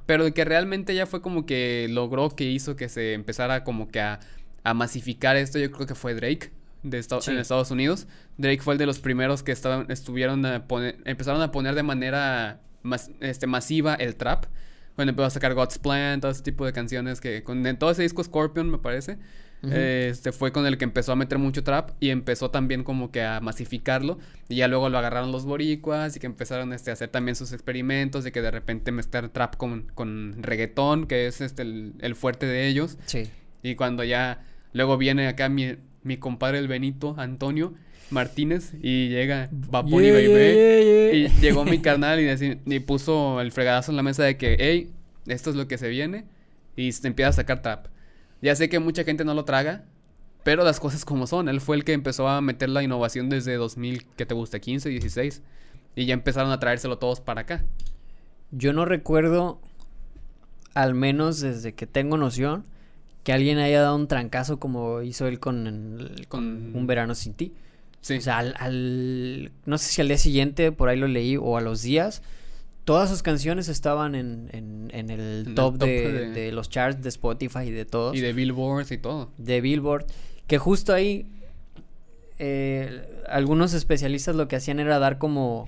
[SPEAKER 1] Pero de que realmente ya fue como que logró que hizo que se empezara como que a a masificar esto, yo creo que fue Drake de en Estados Unidos. Drake fue el de los primeros que estaban, estuvieron a poner, empezaron a poner de manera este, masiva el trap. Cuando empezó a sacar God's Plan, todo ese tipo de canciones que con en todo ese disco Scorpion me parece. este fue con el que empezó a meter mucho trap y empezó también como que a masificarlo y ya luego lo agarraron los boricuas y que empezaron este, a hacer también sus experimentos de que de repente mezclar trap con, con reggaetón que es este el, el fuerte de ellos
[SPEAKER 2] sí
[SPEAKER 1] y cuando ya Luego viene acá mi, mi compadre el Benito, Antonio Martínez, y llega Vaponi y llegó mi carnal y, y, puso el fregadazo en la mesa de que, hey, esto es lo que se viene, y se empieza a sacar trap. Ya sé que mucha gente no lo traga, pero las cosas como son. Él fue el que empezó a meter la innovación desde 2000, que te gusta, 15, 16, y ya empezaron a traérselo todos para acá.
[SPEAKER 2] Yo no recuerdo, al menos desde que tengo noción, que alguien haya dado un trancazo como hizo él con, con Un Verano Sin Ti. Sí. O sea, al, no sé si al día siguiente, por ahí lo leí, o a los días, todas sus canciones estaban en, en, el, top, de, los charts de Spotify y de todos.
[SPEAKER 1] Y de Billboard y todo.
[SPEAKER 2] De Billboard. Que justo ahí, eh, algunos especialistas lo que hacían era dar como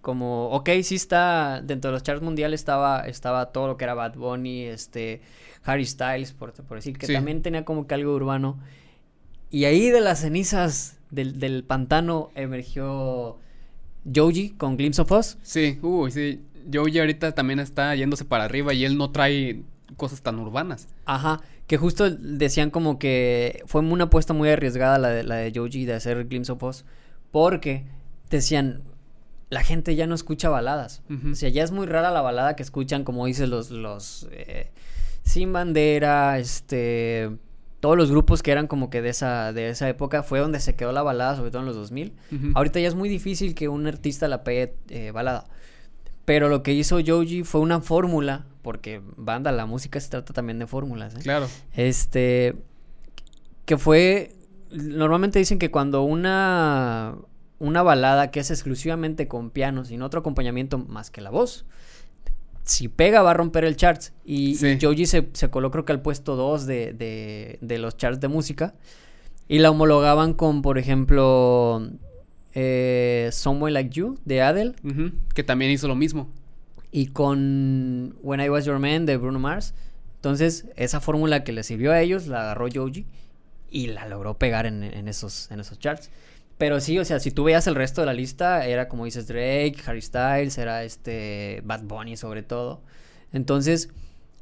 [SPEAKER 2] como, ok, sí está, dentro de los charts mundiales estaba, estaba todo lo que era Bad Bunny, este, Harry Styles, por, por decir, que también tenía como que algo urbano. Y ahí de las cenizas del, del pantano emergió Joji con Glimpse of Us.
[SPEAKER 1] Sí, uy, sí. Joji ahorita también está yéndose para arriba y él no trae cosas tan urbanas.
[SPEAKER 2] Ajá, que justo decían como que fue una apuesta muy arriesgada la de, la de Joji de hacer Glimpse of Us, porque decían, la gente ya no escucha baladas. O sea, ya es muy rara la balada que escuchan, como dicen los, los eh, Sin Bandera, este, todos los grupos que eran como que de esa, de esa época, fue donde se quedó la balada, sobre todo en los 2000. Ahorita ya es muy difícil que un artista la pegue eh, balada. Pero lo que hizo Joji fue una fórmula, porque banda, la música se trata también de fórmulas. ¿eh?
[SPEAKER 1] Claro.
[SPEAKER 2] Este, que fue, normalmente dicen que cuando una una balada que es exclusivamente con piano, sin otro acompañamiento más que la voz, si pega va a romper el charts. Y, Joji se, se, coló creo que al puesto 2 de, de, los charts de música. Y la homologaban con, por ejemplo, eh, Someone Like You de Adele.
[SPEAKER 1] que también hizo lo mismo.
[SPEAKER 2] Y con When I Was Your Man de Bruno Mars. Entonces, esa fórmula que le sirvió a ellos la agarró Joji y la logró pegar en, en, esos, en esos charts. Pero sí, o sea, si tú veías el resto de la lista, era como dices Drake, Harry Styles, era este Bad Bunny sobre todo. Entonces,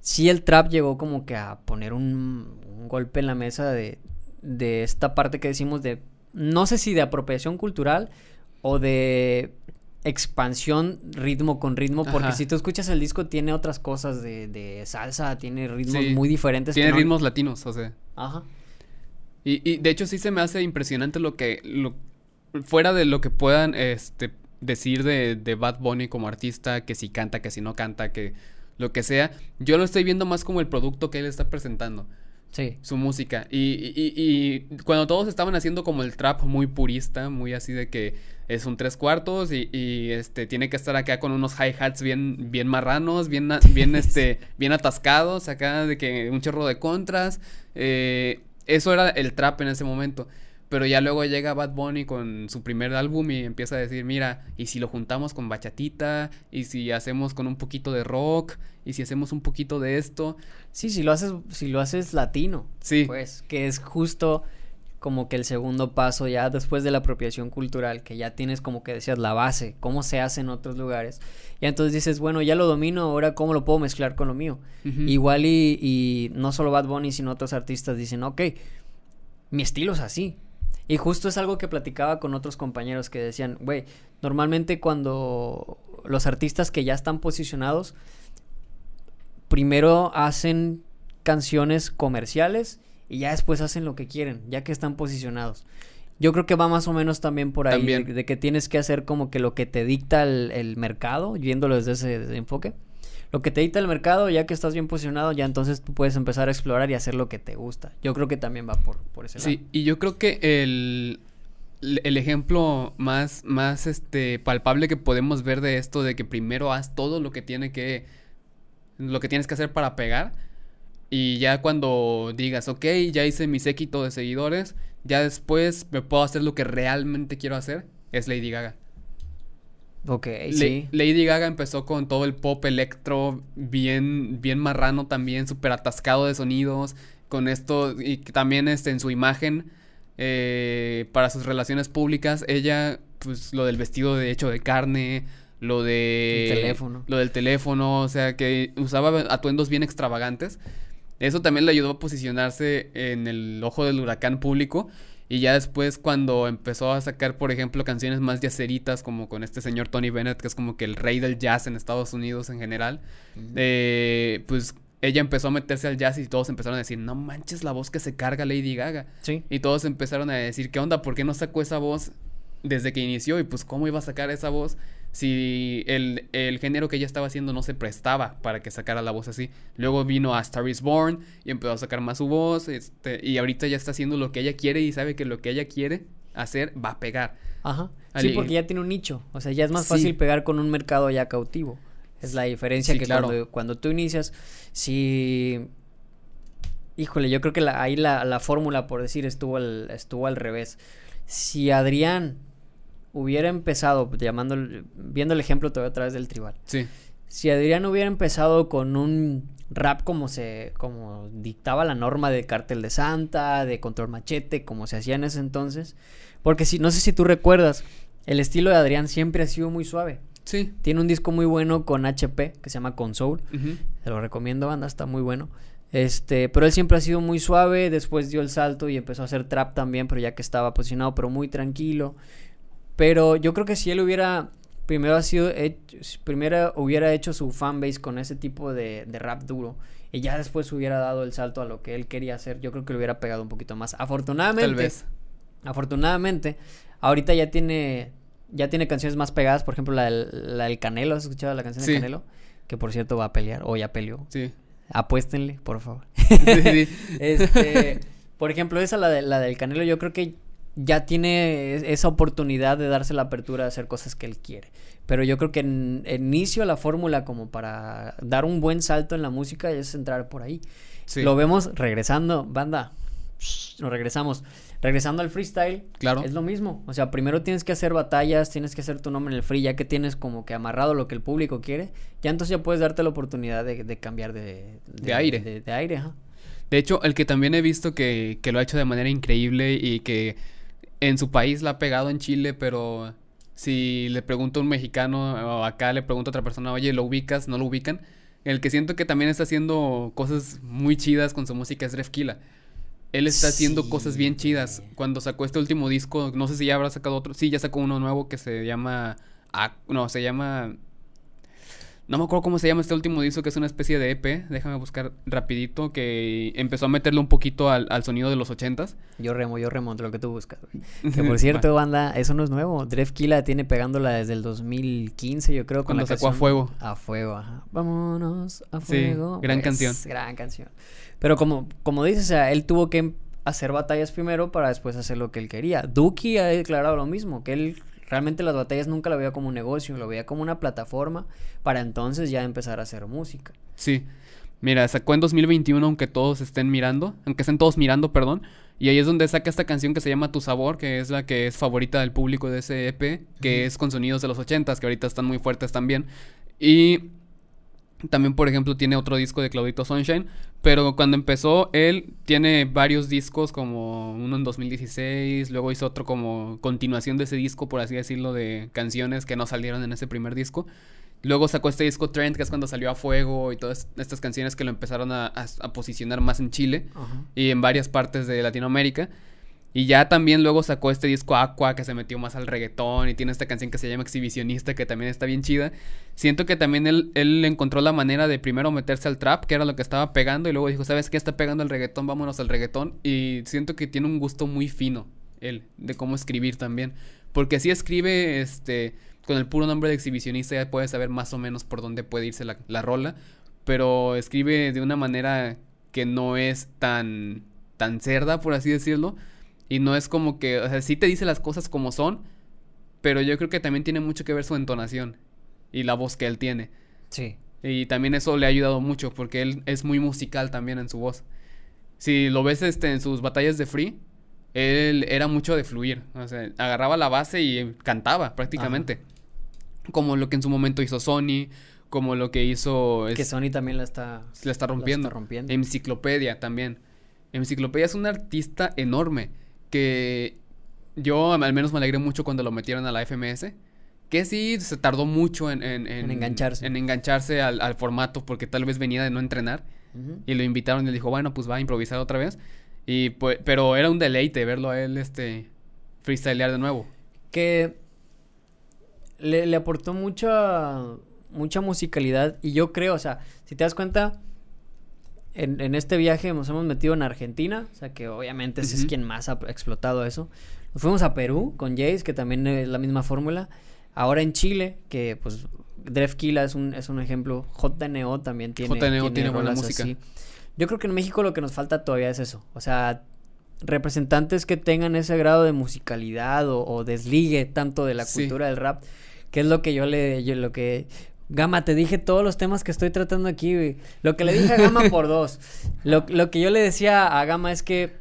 [SPEAKER 2] sí el trap llegó como que a poner un, golpe en la mesa de, de esta parte que decimos de, no sé si de apropiación cultural o de expansión ritmo con ritmo, porque
[SPEAKER 1] Ajá.
[SPEAKER 2] si tú escuchas el disco tiene otras cosas de, de salsa, tiene ritmos
[SPEAKER 1] Sí.
[SPEAKER 2] muy diferentes.
[SPEAKER 1] Tiene
[SPEAKER 2] no-
[SPEAKER 1] ritmos latinos, o sea.
[SPEAKER 2] Ajá.
[SPEAKER 1] Y, y de hecho sí se me hace impresionante lo que... Lo, fuera de lo que puedan este, decir de, de Bad Bunny como artista, que si canta, que si no canta, que lo que sea, yo lo estoy viendo más como el producto que él está presentando.
[SPEAKER 2] Sí.
[SPEAKER 1] su música. Y, y- y- cuando todos estaban haciendo como el trap muy purista, muy así de que es un tres cuartos y, y, este tiene que estar acá con unos hi-hats bien, bien marranos, bien, bien, <laughs> este, bien atascados, acá de que un chorro de contras. eh, eso era el trap en ese momento. Pero ya luego llega Bad Bunny con su primer álbum y empieza a decir, mira, y si lo juntamos con bachatita, y si hacemos con un poquito de rock, y si hacemos un poquito de esto.
[SPEAKER 2] Sí, si lo haces, si lo haces latino,
[SPEAKER 1] Sí.
[SPEAKER 2] pues, que es justo como que el segundo paso ya después de la apropiación cultural, que ya tienes como que decías la base, cómo se hace en otros lugares. Y entonces dices, bueno, ya lo domino, ahora cómo lo puedo mezclar con lo mío. Igual y, y no solo Bad Bunny, sino otros artistas dicen, ok, mi estilo es así. Y justo es algo que platicaba con otros compañeros que decían, güey, normalmente cuando los artistas que ya están posicionados, primero hacen canciones comerciales y ya después hacen lo que quieren, ya que están posicionados. Yo creo que va más o menos también por ahí,
[SPEAKER 1] También.
[SPEAKER 2] De, de que tienes que hacer como que lo que te dicta el, el mercado, viéndolo desde ese, desde enfoque. Lo que te dicta el mercado, ya que estás bien posicionado, ya entonces tú puedes empezar a explorar y hacer lo que te gusta. Yo creo que también va por, por ese
[SPEAKER 1] Sí,
[SPEAKER 2] lado.
[SPEAKER 1] y yo creo que el, el ejemplo más, más este, palpable que podemos ver de esto, de que primero haz todo lo que tiene que, lo que tienes que hacer para pegar, y ya cuando digas, ok, ya hice mi séquito de seguidores, ya después me puedo hacer lo que realmente quiero hacer, es Lady Gaga.
[SPEAKER 2] Ok,
[SPEAKER 1] Le-
[SPEAKER 2] sí.
[SPEAKER 1] Lady Gaga empezó con todo el pop electro, bien, bien marrano también, súper atascado de sonidos, con esto, y también este, en su imagen, eh, para sus relaciones públicas, ella, pues lo del vestido de hecho de carne, lo de...
[SPEAKER 2] El teléfono.
[SPEAKER 1] Lo del teléfono, o sea, que usaba atuendos bien extravagantes. Eso también le ayudó a posicionarse en el ojo del huracán público. Y ya después cuando empezó a sacar, por ejemplo, canciones más yacceritas, como con este señor Tony Bennett, que es como que el rey del jazz en Estados Unidos en general, eh, pues ella empezó a meterse al jazz y todos empezaron a decir, no manches la voz que se carga Lady Gaga.
[SPEAKER 2] Sí.
[SPEAKER 1] Y todos empezaron a decir, ¿qué onda? ¿Por qué no sacó esa voz desde que inició? Y pues, ¿cómo iba a sacar esa voz si el, el género que ella estaba haciendo no se prestaba para que sacara la voz así? Luego vino a Star is Born y empezó a sacar más su voz. Este, y ahorita ya está haciendo lo que ella quiere y sabe que lo que ella quiere hacer va a pegar.
[SPEAKER 2] Ajá. Sí, porque ya tiene un nicho. O sea, ya es más
[SPEAKER 1] Sí.
[SPEAKER 2] fácil pegar con un mercado ya cautivo. Es la diferencia
[SPEAKER 1] Sí,
[SPEAKER 2] que
[SPEAKER 1] claro.
[SPEAKER 2] cuando, cuando tú inicias, si... Híjole, yo creo que la- ahí la, la fórmula, por decir, estuvo al, estuvo al revés. Si Adrián hubiera empezado, llamando, viendo el ejemplo todavía a través del tribal,
[SPEAKER 1] Sí.
[SPEAKER 2] si Adrián hubiera empezado con un rap como se como dictaba la norma de Cártel de Santa, de Control Machete, como se hacía en ese entonces, porque si no sé si tú recuerdas, el estilo de Adrián siempre ha sido muy suave.
[SPEAKER 1] Sí.
[SPEAKER 2] Tiene un disco muy bueno con HP que se llama Console,
[SPEAKER 1] Ujú.
[SPEAKER 2] te lo recomiendo, banda, está muy bueno. Este, pero él siempre ha sido muy suave, después dio el salto y empezó a hacer trap también, pero ya que estaba posicionado, pero muy tranquilo. Pero yo creo que si él hubiera primero ha sido hecho- si primero hubiera hecho su fanbase con ese tipo de, de rap duro y ya después hubiera dado el salto a lo que él quería hacer, yo creo que le hubiera pegado un poquito más. Afortunadamente,
[SPEAKER 1] Tal vez.
[SPEAKER 2] afortunadamente, ahorita ya tiene ya tiene canciones más pegadas, por ejemplo la del, la del Canelo, ¿has escuchado la canción
[SPEAKER 1] Sí.
[SPEAKER 2] de Canelo? Que por cierto va a pelear o ya peleó.
[SPEAKER 1] Sí.
[SPEAKER 2] Apuéstenle, por favor.
[SPEAKER 1] Sí, sí. <laughs>
[SPEAKER 2] Este, por ejemplo, esa, la, de, la del Canelo, yo creo que ya tiene es- esa oportunidad de darse la apertura de hacer cosas que él quiere. Pero yo creo que en, inicio la fórmula como para dar un buen salto en la música es entrar por ahí.
[SPEAKER 1] Sí.
[SPEAKER 2] Lo vemos regresando, banda. Nos regresamos. Regresando al freestyle,
[SPEAKER 1] Claro.
[SPEAKER 2] es lo mismo. O sea, primero tienes que hacer batallas, tienes que hacer tu nombre en el free, ya que tienes como que amarrado lo que el público quiere, ya entonces ya puedes darte la oportunidad de, de cambiar de,
[SPEAKER 1] De aire.
[SPEAKER 2] De, de aire, ajá.
[SPEAKER 1] De hecho, el que también he visto que, que lo ha hecho de manera increíble y que en su país la ha pegado en Chile, pero si le pregunto a un mexicano o acá le pregunto a otra persona, oye, ¿lo ubicas? ¿No lo ubican? El que siento que también está haciendo cosas muy chidas con su música es Refkila. él está haciendo cosas bien chidas. Cuando sacó este último disco, no sé si ya habrá sacado otro. Sí, ya sacó uno nuevo que se llama. No, se llama. No me acuerdo cómo se llama este último disco, que es una especie de EP. Déjame buscar rapidito. Que empezó a meterle un poquito al, al sonido de los ochentas.
[SPEAKER 2] Yo remo, yo remo de lo que tú buscas, güey. <laughs> Que por cierto, banda, eso no es nuevo. Drefkila tiene pegándola desde el 2015, yo creo, con
[SPEAKER 1] Cuando
[SPEAKER 2] la
[SPEAKER 1] sacó A
[SPEAKER 2] canción
[SPEAKER 1] Fuego.
[SPEAKER 2] A Fuego, ajá. Vámonos a
[SPEAKER 1] Sí,
[SPEAKER 2] fuego.
[SPEAKER 1] gran
[SPEAKER 2] Pues,
[SPEAKER 1] canción.
[SPEAKER 2] Gran canción. Pero como, como dices, o sea, él tuvo que hacer batallas primero para después hacer lo que él quería. Duki ha declarado lo mismo, que él realmente las batallas nunca lo veía como un negocio, lo veía como una plataforma para entonces ya empezar a hacer música.
[SPEAKER 1] Sí. Mira, sacó en 2021, aunque todos estén mirando, aunque estén todos mirando, perdón. Y ahí es donde saca esta canción que se llama Tu Sabor, que es la que es favorita del público de ese EP, que es con sonidos de los ochentas, que ahorita están muy fuertes también. Y también, por ejemplo, tiene otro disco de Claudito Sunshine, pero cuando empezó él tiene varios discos, como uno en 2016, luego hizo otro como continuación de ese disco, por así decirlo, de canciones que no salieron en ese primer disco. Luego sacó este disco Trend, que es cuando salió a fuego y todas estas canciones que lo empezaron a, a- a posicionar más en Chile y en varias partes de Latinoamérica. Y ya también luego sacó este disco Aqua que se metió más al reggaetón y tiene esta canción que se llama Exhibicionista que también está bien chida. Siento que también él, él encontró la manera de primero meterse al trap, que era lo que estaba pegando, y luego dijo, ¿sabes qué? Está pegando el reggaetón, vámonos al reggaetón. Y siento que tiene un gusto muy fino, él, de cómo escribir también. Porque si escribe, este, con el puro nombre de exhibicionista ya puedes saber más o menos por dónde puede irse la, la rola, pero escribe de una manera que no es tan, tan cerda, por así decirlo. Y no es como que, o sea, sí te dice las cosas como son, pero yo creo que también tiene mucho que ver su entonación y la voz que él tiene.
[SPEAKER 2] Sí.
[SPEAKER 1] Y también eso le ha ayudado mucho porque él es muy musical también en su voz. Si lo ves este, en sus batallas de free, él era mucho de fluir. O sea, agarraba la base y cantaba prácticamente. Como lo que en su momento hizo Sony, como lo que hizo...
[SPEAKER 2] Que Sony también la está,
[SPEAKER 1] la está rompiendo.
[SPEAKER 2] La está rompiendo.
[SPEAKER 1] Enciclopedia también. Enciclopedia es un artista enorme que yo al menos me alegré mucho cuando lo metieron a la FMS. Que sí, se tardó mucho en, en,
[SPEAKER 2] En engancharse.
[SPEAKER 1] En engancharse al, al formato porque tal vez venía de no entrenar. Y lo invitaron y le dijo, bueno, pues va a improvisar otra vez. Y pues, pero era un deleite verlo a él este freestylear de nuevo.
[SPEAKER 2] que le, le aportó mucha mucha musicalidad y yo creo, o sea, si te das cuenta en, en este viaje nos hemos metido en Argentina, o sea que obviamente ese es quien más ha explotado eso. Nos fuimos a Perú con Jace, que también es la misma fórmula. Ahora en Chile, que pues Drefkila es un, es un ejemplo. JNO también tiene,
[SPEAKER 1] JNO tiene buena música.
[SPEAKER 2] así. Yo creo que en México lo que nos falta todavía es eso. O sea, representantes que tengan ese grado de musicalidad o, o desligue tanto de la
[SPEAKER 1] Sí.
[SPEAKER 2] cultura del rap, que es lo que yo le, yo lo que Gama, te dije todos los temas que estoy tratando aquí, güey. Lo que le dije a Gama por dos. <laughs> Lo, lo que yo le decía a Gama es que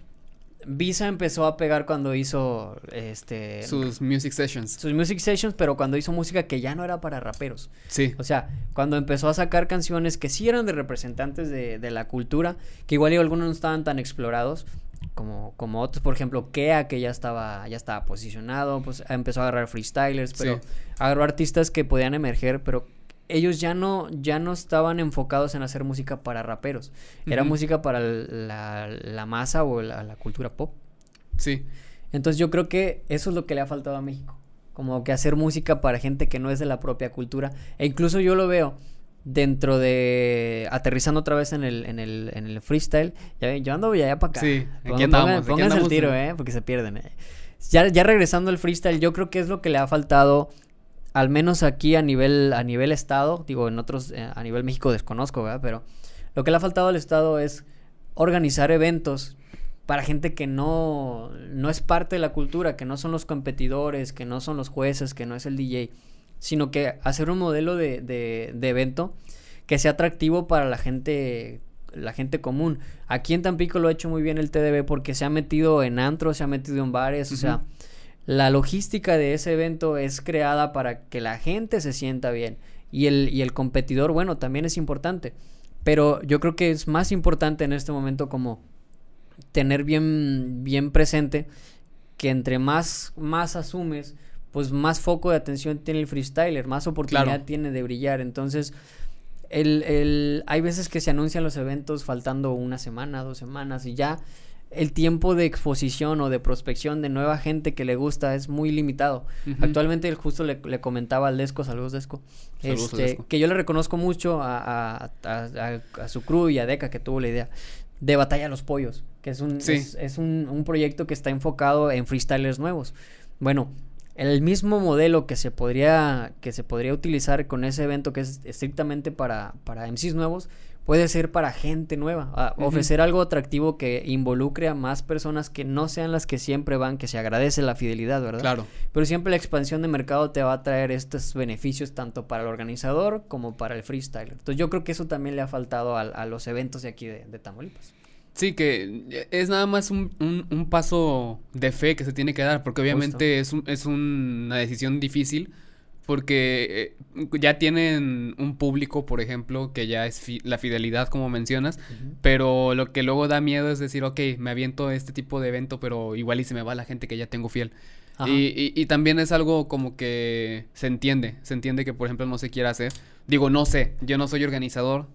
[SPEAKER 2] Visa empezó a pegar cuando hizo este
[SPEAKER 1] Sus music sessions.
[SPEAKER 2] sus music sessions, pero cuando hizo música que ya no era para raperos.
[SPEAKER 1] Sí.
[SPEAKER 2] O sea, cuando empezó a sacar canciones que sí eran de representantes de, de la cultura, que igual y algunos no estaban tan explorados como, como otros, por ejemplo, Kea, que ya estaba, ya estaba posicionado, pues empezó a agarrar freestylers, pero
[SPEAKER 1] Sí.
[SPEAKER 2] agarró artistas que podían emerger, pero ellos ya no, ya no estaban enfocados en hacer música para raperos, era música para la, la masa o la, la cultura pop.
[SPEAKER 1] Sí.
[SPEAKER 2] Entonces yo creo que eso es lo que le ha faltado a México. Como que hacer música para gente que no es de la propia cultura. E incluso yo lo veo dentro de... Aterrizando otra vez en el, en el, en el freestyle. Ya yo ando de allá para acá.
[SPEAKER 1] Sí, aquí andamos,
[SPEAKER 2] Pónganse el tiro,
[SPEAKER 1] en-
[SPEAKER 2] eh, porque se pierden, eh. Ya, ya regresando al freestyle, yo creo que es lo que le ha faltado, al menos aquí a nivel, a nivel estado, digo, en otros, eh, a nivel México desconozco, ¿verdad? Pero lo que le ha faltado al estado es organizar eventos para gente que no, no es parte de la cultura, que no son los competidores, que no son los jueces, que no es el DJ, sino que hacer un modelo de, de, de evento que sea atractivo para la gente la gente común. Aquí en Tampico lo ha hecho muy bien el TDB porque se ha metido en antros, se ha metido en bares, o sea. La logística de ese evento es creada para que la gente se sienta bien y el, y el competidor, bueno, también es importante, pero yo creo que es más importante en este momento como tener bien, bien presente que entre más, más asumes, pues más foco de atención tiene el freestyler, más oportunidad
[SPEAKER 1] Claro.
[SPEAKER 2] tiene de brillar. Entonces, el, el, hay veces que se anuncian los eventos faltando una semana, dos semanas y ya el tiempo de exposición o de prospección de nueva gente que le gusta es muy limitado. Actualmente justo le, comentaba al Desco, saludos Desco, este, que yo le reconozco mucho a, su crew y a Deca que tuvo la idea de Batalla a los Pollos, que es un, es, un, un, proyecto que está enfocado en freestylers nuevos. Bueno, el mismo modelo que se podría, que se podría utilizar con ese evento que es estrictamente para, para MCs nuevos, puede ser para gente nueva, ofrecer algo atractivo que involucre a más personas que no sean las que siempre van, que se agradece la fidelidad, ¿verdad?
[SPEAKER 1] Claro.
[SPEAKER 2] Pero siempre la expansión de mercado te va a traer estos beneficios tanto para el organizador como para el freestyler. Entonces yo creo que eso también le ha faltado a, los eventos de aquí de, Tamaulipas.
[SPEAKER 1] Sí, que es nada más un, un, paso de fe que se tiene que dar, porque obviamente es, un, es una decisión difícil porque eh, ya tienen un público, por ejemplo, que ya es la fidelidad, como mencionas, pero lo que luego da miedo es decir, ok, me aviento este tipo de evento, pero igual y se me va la gente que ya tengo fiel. Y, y, también es algo como que se entiende, se entiende que, por ejemplo, no se quiera hacer. Digo, no sé, yo no soy organizador,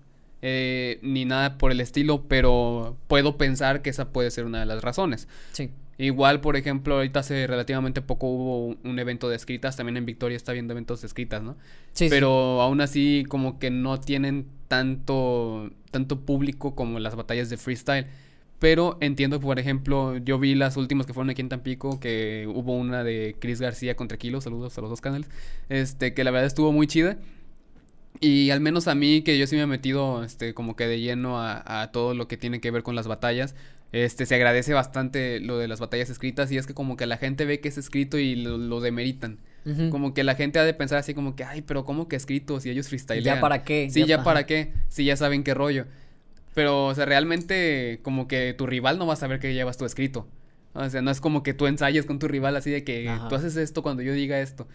[SPEAKER 1] eh, ni nada por el estilo, pero puedo pensar que esa puede ser una de las razones.
[SPEAKER 2] Sí.
[SPEAKER 1] Igual, por ejemplo, ahorita hace relativamente poco hubo un, evento de escritas, también en Victoria está viendo eventos de escritas, ¿no? Sí. Pero aún así como que no tienen tanto, tanto público como las batallas de freestyle. Pero entiendo, por ejemplo, yo vi las últimas que fueron aquí en Tampico, que hubo una de Chris García contra Kilo, saludos a los dos canales, este, que la verdad estuvo muy chida. Y al menos a mí, que yo sí me he metido, este, como que de lleno a, a todo lo que tiene que ver con las batallas, este, se agradece bastante lo de las batallas escritas y es que como que la gente ve que es escrito y lo, demeritan. Como que la gente ha de pensar así como que, ay, pero ¿cómo que escrito si ellos freestylean?
[SPEAKER 2] ¿Ya para qué?
[SPEAKER 1] Sí, ya, para qué, si ya saben qué rollo. Pero, o sea, realmente como que tu rival no va a saber que llevas tu escrito. O sea, no es como que tú ensayes con tu rival así de que tú haces esto cuando yo diga esto.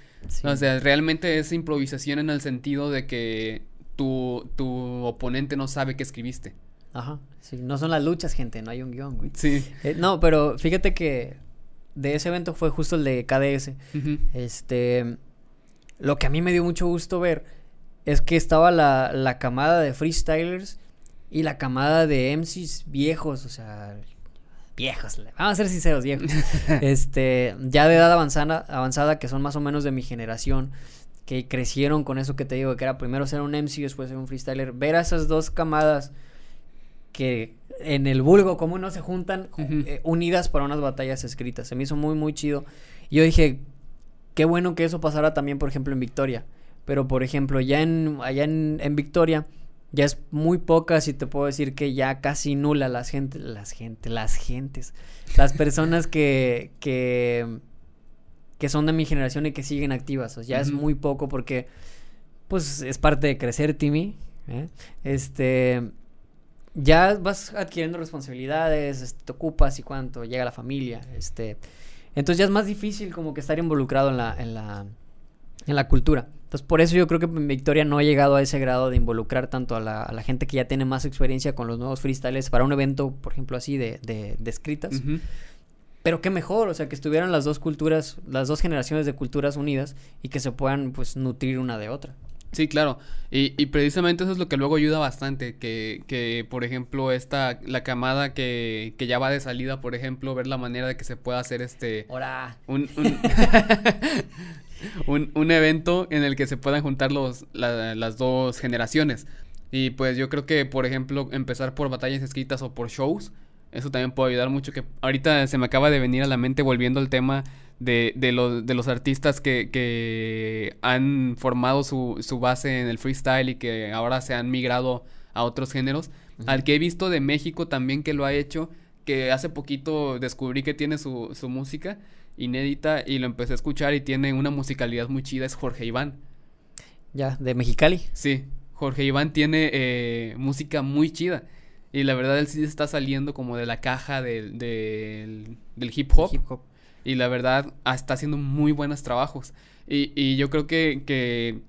[SPEAKER 1] O sea, realmente es improvisación en el sentido de que tu, tu oponente no sabe qué escribiste.
[SPEAKER 2] Ajá, sí, no son las luchas, gente, no hay un guion, güey.
[SPEAKER 1] Sí.
[SPEAKER 2] Eh, no, pero fíjate que de ese evento fue justo el de KDS. Este, lo que a mí me dio mucho gusto ver es que estaba la, la camada de freestylers y la camada de MCs viejos, o sea, viejos, vamos a ser sinceros, viejos. <laughs> este, ya de edad avanzada, avanzada, que son más o menos de mi generación, que crecieron con eso que te digo, que era primero ser un MC y después ser un freestyler. Ver a esas dos camadas que en el vulgo común no se juntan eh, unidas para unas batallas escritas. Se me hizo muy, muy chido. Y yo dije, qué bueno que eso pasara también, por ejemplo, en Victoria. Pero, por ejemplo, ya en, allá en, en Victoria, ya es muy pocas y te puedo decir que ya casi nula las gente, las gente, las gentes, las <laughs> personas que, que, que son de mi generación y que siguen activas. O sea, ya es muy poco porque, pues, es parte de crecer, Timmy. ¿eh? Este ya vas adquiriendo responsabilidades, este, te ocupas y cuánto, llega la familia, este, entonces ya es más difícil como que estar involucrado en la, en la, en la cultura. Entonces por eso yo creo que Victoria no ha llegado a ese grado de involucrar tanto a la, a la gente que ya tiene más experiencia con los nuevos freestyles para un evento, por ejemplo, así de, de, de escritas. Pero qué mejor, o sea, que estuvieran las dos culturas, las dos generaciones de culturas unidas y que se puedan pues nutrir una de otra.
[SPEAKER 1] Sí, claro. Y, y, precisamente eso es lo que luego ayuda bastante. Que, que por ejemplo, esta, la camada que, que, ya va de salida, por ejemplo, ver la manera de que se pueda hacer este.
[SPEAKER 2] Hola.
[SPEAKER 1] Un, <laughs> un, un, evento en el que se puedan juntar los, las dos generaciones. Y pues yo creo que, por ejemplo, empezar por batallas escritas o por shows, eso también puede ayudar mucho. Que ahorita se me acaba de venir a la mente volviendo al tema de, de, los, de los artistas que, que han formado su, su, base en el freestyle y que ahora se han migrado a otros géneros. Al que he visto de México también que lo ha hecho, que hace poquito descubrí que tiene su, su música inédita y lo empecé a escuchar y tiene una musicalidad muy chida, es Jorge Iván.
[SPEAKER 2] Ya, de Mexicali.
[SPEAKER 1] Sí, Jorge Iván tiene eh, música muy chida. Y la verdad él sí está saliendo como de la caja del, del, del hip hop. Hip -hop y la verdad está haciendo muy buenos trabajos. Y, y yo creo que, que,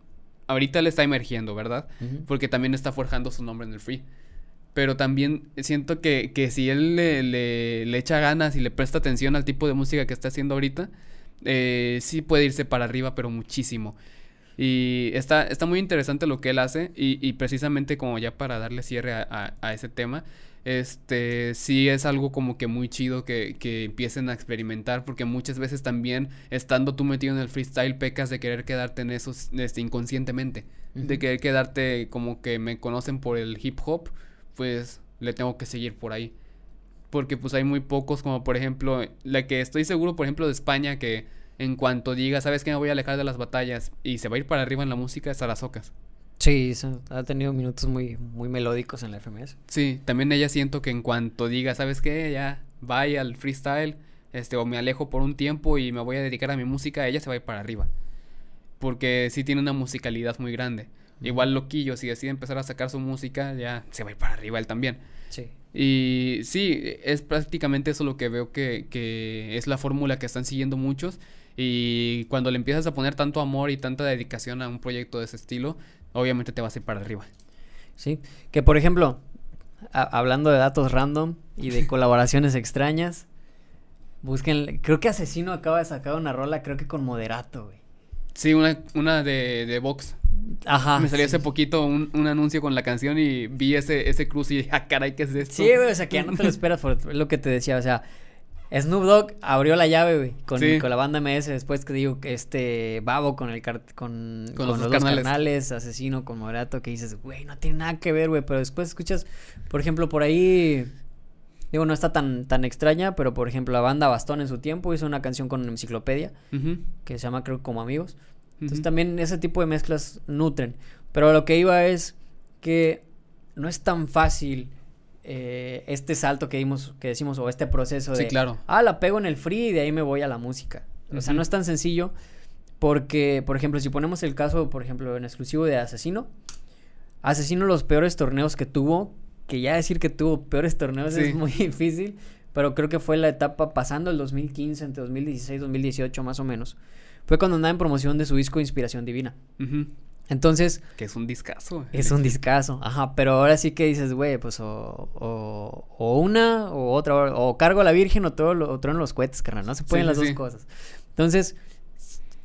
[SPEAKER 1] ahorita le está emergiendo, ¿verdad? Porque también está forjando su nombre en el free. Pero también siento que, que si él le, le, echa ganas y le presta atención al tipo de música que está haciendo ahorita, eh, sí puede irse para arriba, pero muchísimo. Y está, está muy interesante lo que él hace y, y precisamente como ya para darle cierre a, a, ese tema, este sí es algo como que muy chido que, que empiecen a experimentar porque muchas veces también estando tú metido en el freestyle pecas de querer quedarte en eso este, inconscientemente de querer quedarte como que me conocen por el hip hop pues le tengo que seguir por ahí. Porque pues hay muy pocos como por ejemplo la que estoy seguro por ejemplo de España que en cuanto diga sabes que me voy a alejar de las batallas y se va a ir para arriba en la música es Arazocas
[SPEAKER 2] Sí, ha tenido minutos muy, muy melódicos en la FMS.
[SPEAKER 1] Sí, también ella siento que en cuanto diga, ¿sabes qué? Ya vaya al freestyle, este, o me alejo por un tiempo y me voy a dedicar a mi música, ella se va a ir para arriba. Porque sí tiene una musicalidad muy grande. Igual Loquillo, si decide empezar a sacar su música, ya se va a ir para arriba él también.
[SPEAKER 2] Sí.
[SPEAKER 1] Y sí, es prácticamente eso lo que veo que, que es la fórmula que están siguiendo muchos. Y cuando le empiezas a poner tanto amor y tanta dedicación a un proyecto de ese estilo, obviamente te vas a ir para arriba.
[SPEAKER 2] Sí, que por ejemplo, hablando de datos random y de <laughs> colaboraciones extrañas, busquen, creo que Asesino acaba de sacar una rola, creo que con Moderato, güey.
[SPEAKER 1] Sí, una, una de, de Vox.
[SPEAKER 2] Ajá.
[SPEAKER 1] Me salió hace poquito un, un, anuncio con la canción y vi ese, ese cruz y ah, caray, ¿qué es esto?
[SPEAKER 2] Sí, güey, o sea, que ya no te lo <laughs> esperas por lo que te decía, o sea, Snoop Dogg abrió la llave, güey, con, con, la banda MS después que digo que este Babo con el con, con, los, dos carnales. Asesino con Morato, que dices, güey, no tiene nada que ver, güey, pero después escuchas, por ejemplo, por ahí, digo, no está tan, tan extraña, pero por ejemplo, la banda Bastón en su tiempo hizo una canción con Enciclopedia, que se llama creo como Amigos. Entonces también ese tipo de mezclas nutren, pero lo que iba es que no es tan fácil eh, este salto que dimos, que decimos, o este proceso de,
[SPEAKER 1] sí, claro.
[SPEAKER 2] ah, la pego en el free y de ahí me voy a la música. O sea, no es tan sencillo porque, por ejemplo, si ponemos el caso, por ejemplo, en exclusivo de Asesino, Asesino los peores torneos que tuvo, que ya decir que tuvo peores torneos es muy <laughs> difícil, pero creo que fue la etapa pasando el 2015, entre 2016 y 2018 más o menos. Fue cuando andaba en promoción de su disco Inspiración Divina. Entonces.
[SPEAKER 1] Que es un discazo.
[SPEAKER 2] Es un discazo, ajá. Pero ahora sí que dices, güey, pues o, o, o, una o otra. O cargo a la Virgen o, todo, o en los cohetes, carnal. No se pueden las dos cosas. Entonces,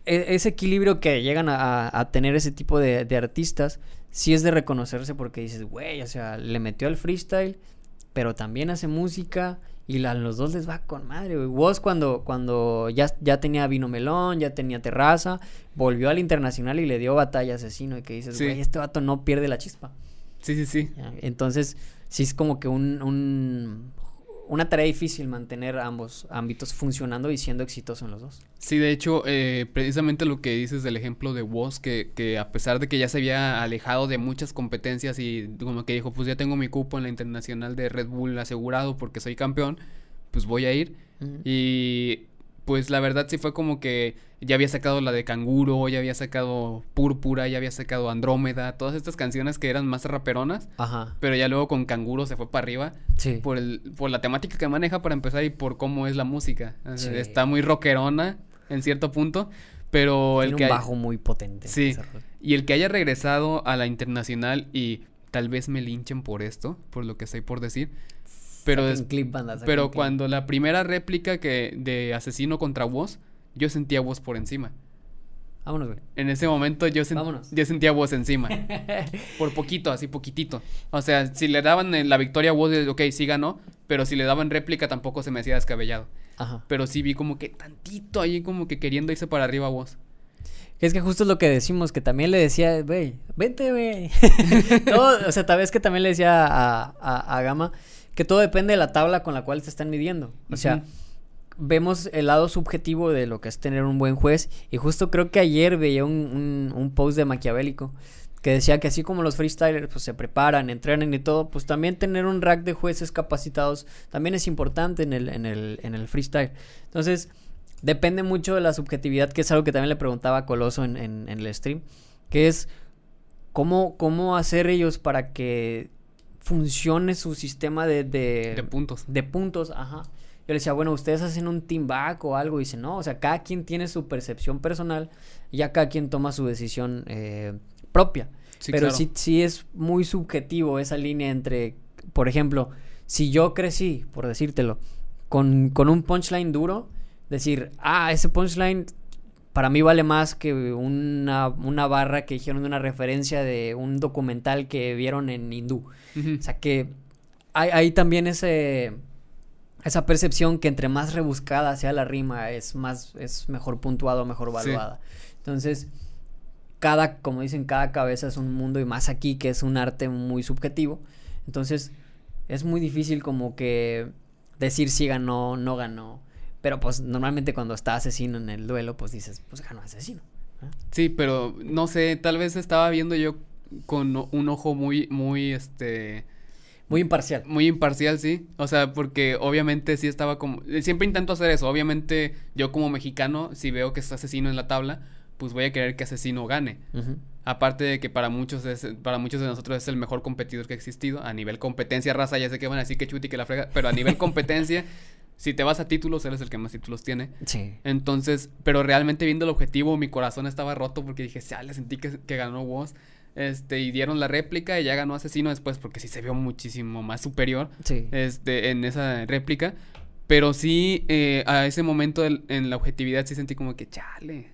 [SPEAKER 2] e, ese equilibrio que llegan a, a tener ese tipo de, de, artistas, sí es de reconocerse porque dices, güey, o sea, le metió al freestyle, pero también hace música y a los dos les va con madre, güey. Vos cuando, cuando ya, ya tenía vino melón, ya tenía terraza, volvió al internacional y le dio batalla asesino. Y que dices, güey, este vato no pierde la chispa.
[SPEAKER 1] Sí, sí, sí.
[SPEAKER 2] Entonces, sí es como que un, un una tarea difícil mantener ambos ámbitos funcionando y siendo exitoso en los dos.
[SPEAKER 1] Sí, de hecho, eh, precisamente lo que dices del ejemplo de Woz, que, que a pesar de que ya se había alejado de muchas competencias y como que dijo, pues ya tengo mi cupo en la internacional de Red Bull asegurado porque soy campeón, pues voy a ir. Y pues la verdad sí fue como que ya había sacado la de Canguro, ya había sacado Púrpura, ya había sacado Andrómeda, todas estas canciones que eran más raperonas.
[SPEAKER 2] Ajá.
[SPEAKER 1] Pero ya luego con Canguro se fue para arriba.
[SPEAKER 2] Sí.
[SPEAKER 1] Por, el, por la temática que maneja para empezar y por cómo es la música. Está muy rockerona en cierto punto. Pero
[SPEAKER 2] Tiene
[SPEAKER 1] el que.
[SPEAKER 2] un bajo muy potente.
[SPEAKER 1] Sí. Y el que haya regresado a la internacional y tal vez me linchen por esto, por lo que estoy por decir. Pero, pero cuando la primera réplica que de asesino contra Woz, yo sentía Woz por encima.
[SPEAKER 2] Vámonos, güey.
[SPEAKER 1] En ese momento yo, yo sentía Woz encima. <laughs> por poquito, así poquitito. O sea, si le daban eh, la victoria a Woz, ok, sí ganó. Pero si le daban réplica tampoco se me hacía descabellado.
[SPEAKER 2] Ajá.
[SPEAKER 1] Pero sí vi como que tantito ahí como que queriendo irse para arriba a Woz.
[SPEAKER 2] Es que justo es lo que decimos, que también le decía, güey, vente, güey. <laughs> o sea, tal vez que también le decía a, a, a Gama que todo depende de la tabla con la cual se están midiendo. O sea, vemos el lado subjetivo de lo que es tener un buen juez. Y justo creo que ayer veía un, un, post de Maquiavélico que decía que así como los freestylers pues se preparan, entrenan y todo, pues también tener un rack de jueces capacitados también es importante en el, en el, en el freestyle. Entonces, depende mucho de la subjetividad, que es algo que también le preguntaba a Coloso en, en, en el stream, que es cómo, cómo hacer ellos para que funcione su sistema de,
[SPEAKER 1] de, puntos.
[SPEAKER 2] De puntos, ajá. Yo le decía, bueno, ustedes hacen un team back o algo. Y dice, no, o sea, cada quien tiene su percepción personal y ya cada quien toma su decisión eh, propia. Pero sí, sí es muy subjetivo esa línea entre, por ejemplo, si yo crecí, por decírtelo, con, con un punchline duro, decir, ah, ese punchline para mí vale más que una, una, barra que dijeron de una referencia de un documental que vieron en hindú. O sea que hay, hay también ese esa percepción que entre más rebuscada sea la rima es más es mejor puntuado, mejor evaluada. Entonces, cada como dicen, cada cabeza es un mundo y más aquí que es un arte muy subjetivo. Entonces, es muy difícil como que decir si ganó, no ganó. Pero pues normalmente cuando está asesino en el duelo, pues dices, pues ganó asesino.
[SPEAKER 1] Sí, pero no sé, tal vez estaba viendo yo con un ojo muy, muy, este...
[SPEAKER 2] Muy imparcial.
[SPEAKER 1] Muy imparcial, sí. O sea, porque obviamente sí estaba como... Siempre intento hacer eso. Obviamente yo como mexicano, si veo que está asesino en la tabla, pues voy a querer que asesino gane. Aparte de que para muchos es, para muchos de nosotros es el mejor competidor que ha existido. A nivel competencia, raza, ya sé que van a decir que chuti que la frega. Pero a nivel <laughs> competencia, si te vas a títulos, eres el que más títulos tiene.
[SPEAKER 2] Sí.
[SPEAKER 1] Entonces, pero realmente viendo el objetivo, mi corazón estaba roto porque dije, ya le sentí que, que ganó Woz. Este, y dieron la réplica y ya ganó Asesino después porque sí se vio muchísimo más superior.
[SPEAKER 2] Sí.
[SPEAKER 1] Este, en esa réplica. Pero sí, eh, a ese momento en la objetividad sí sentí como que, chale.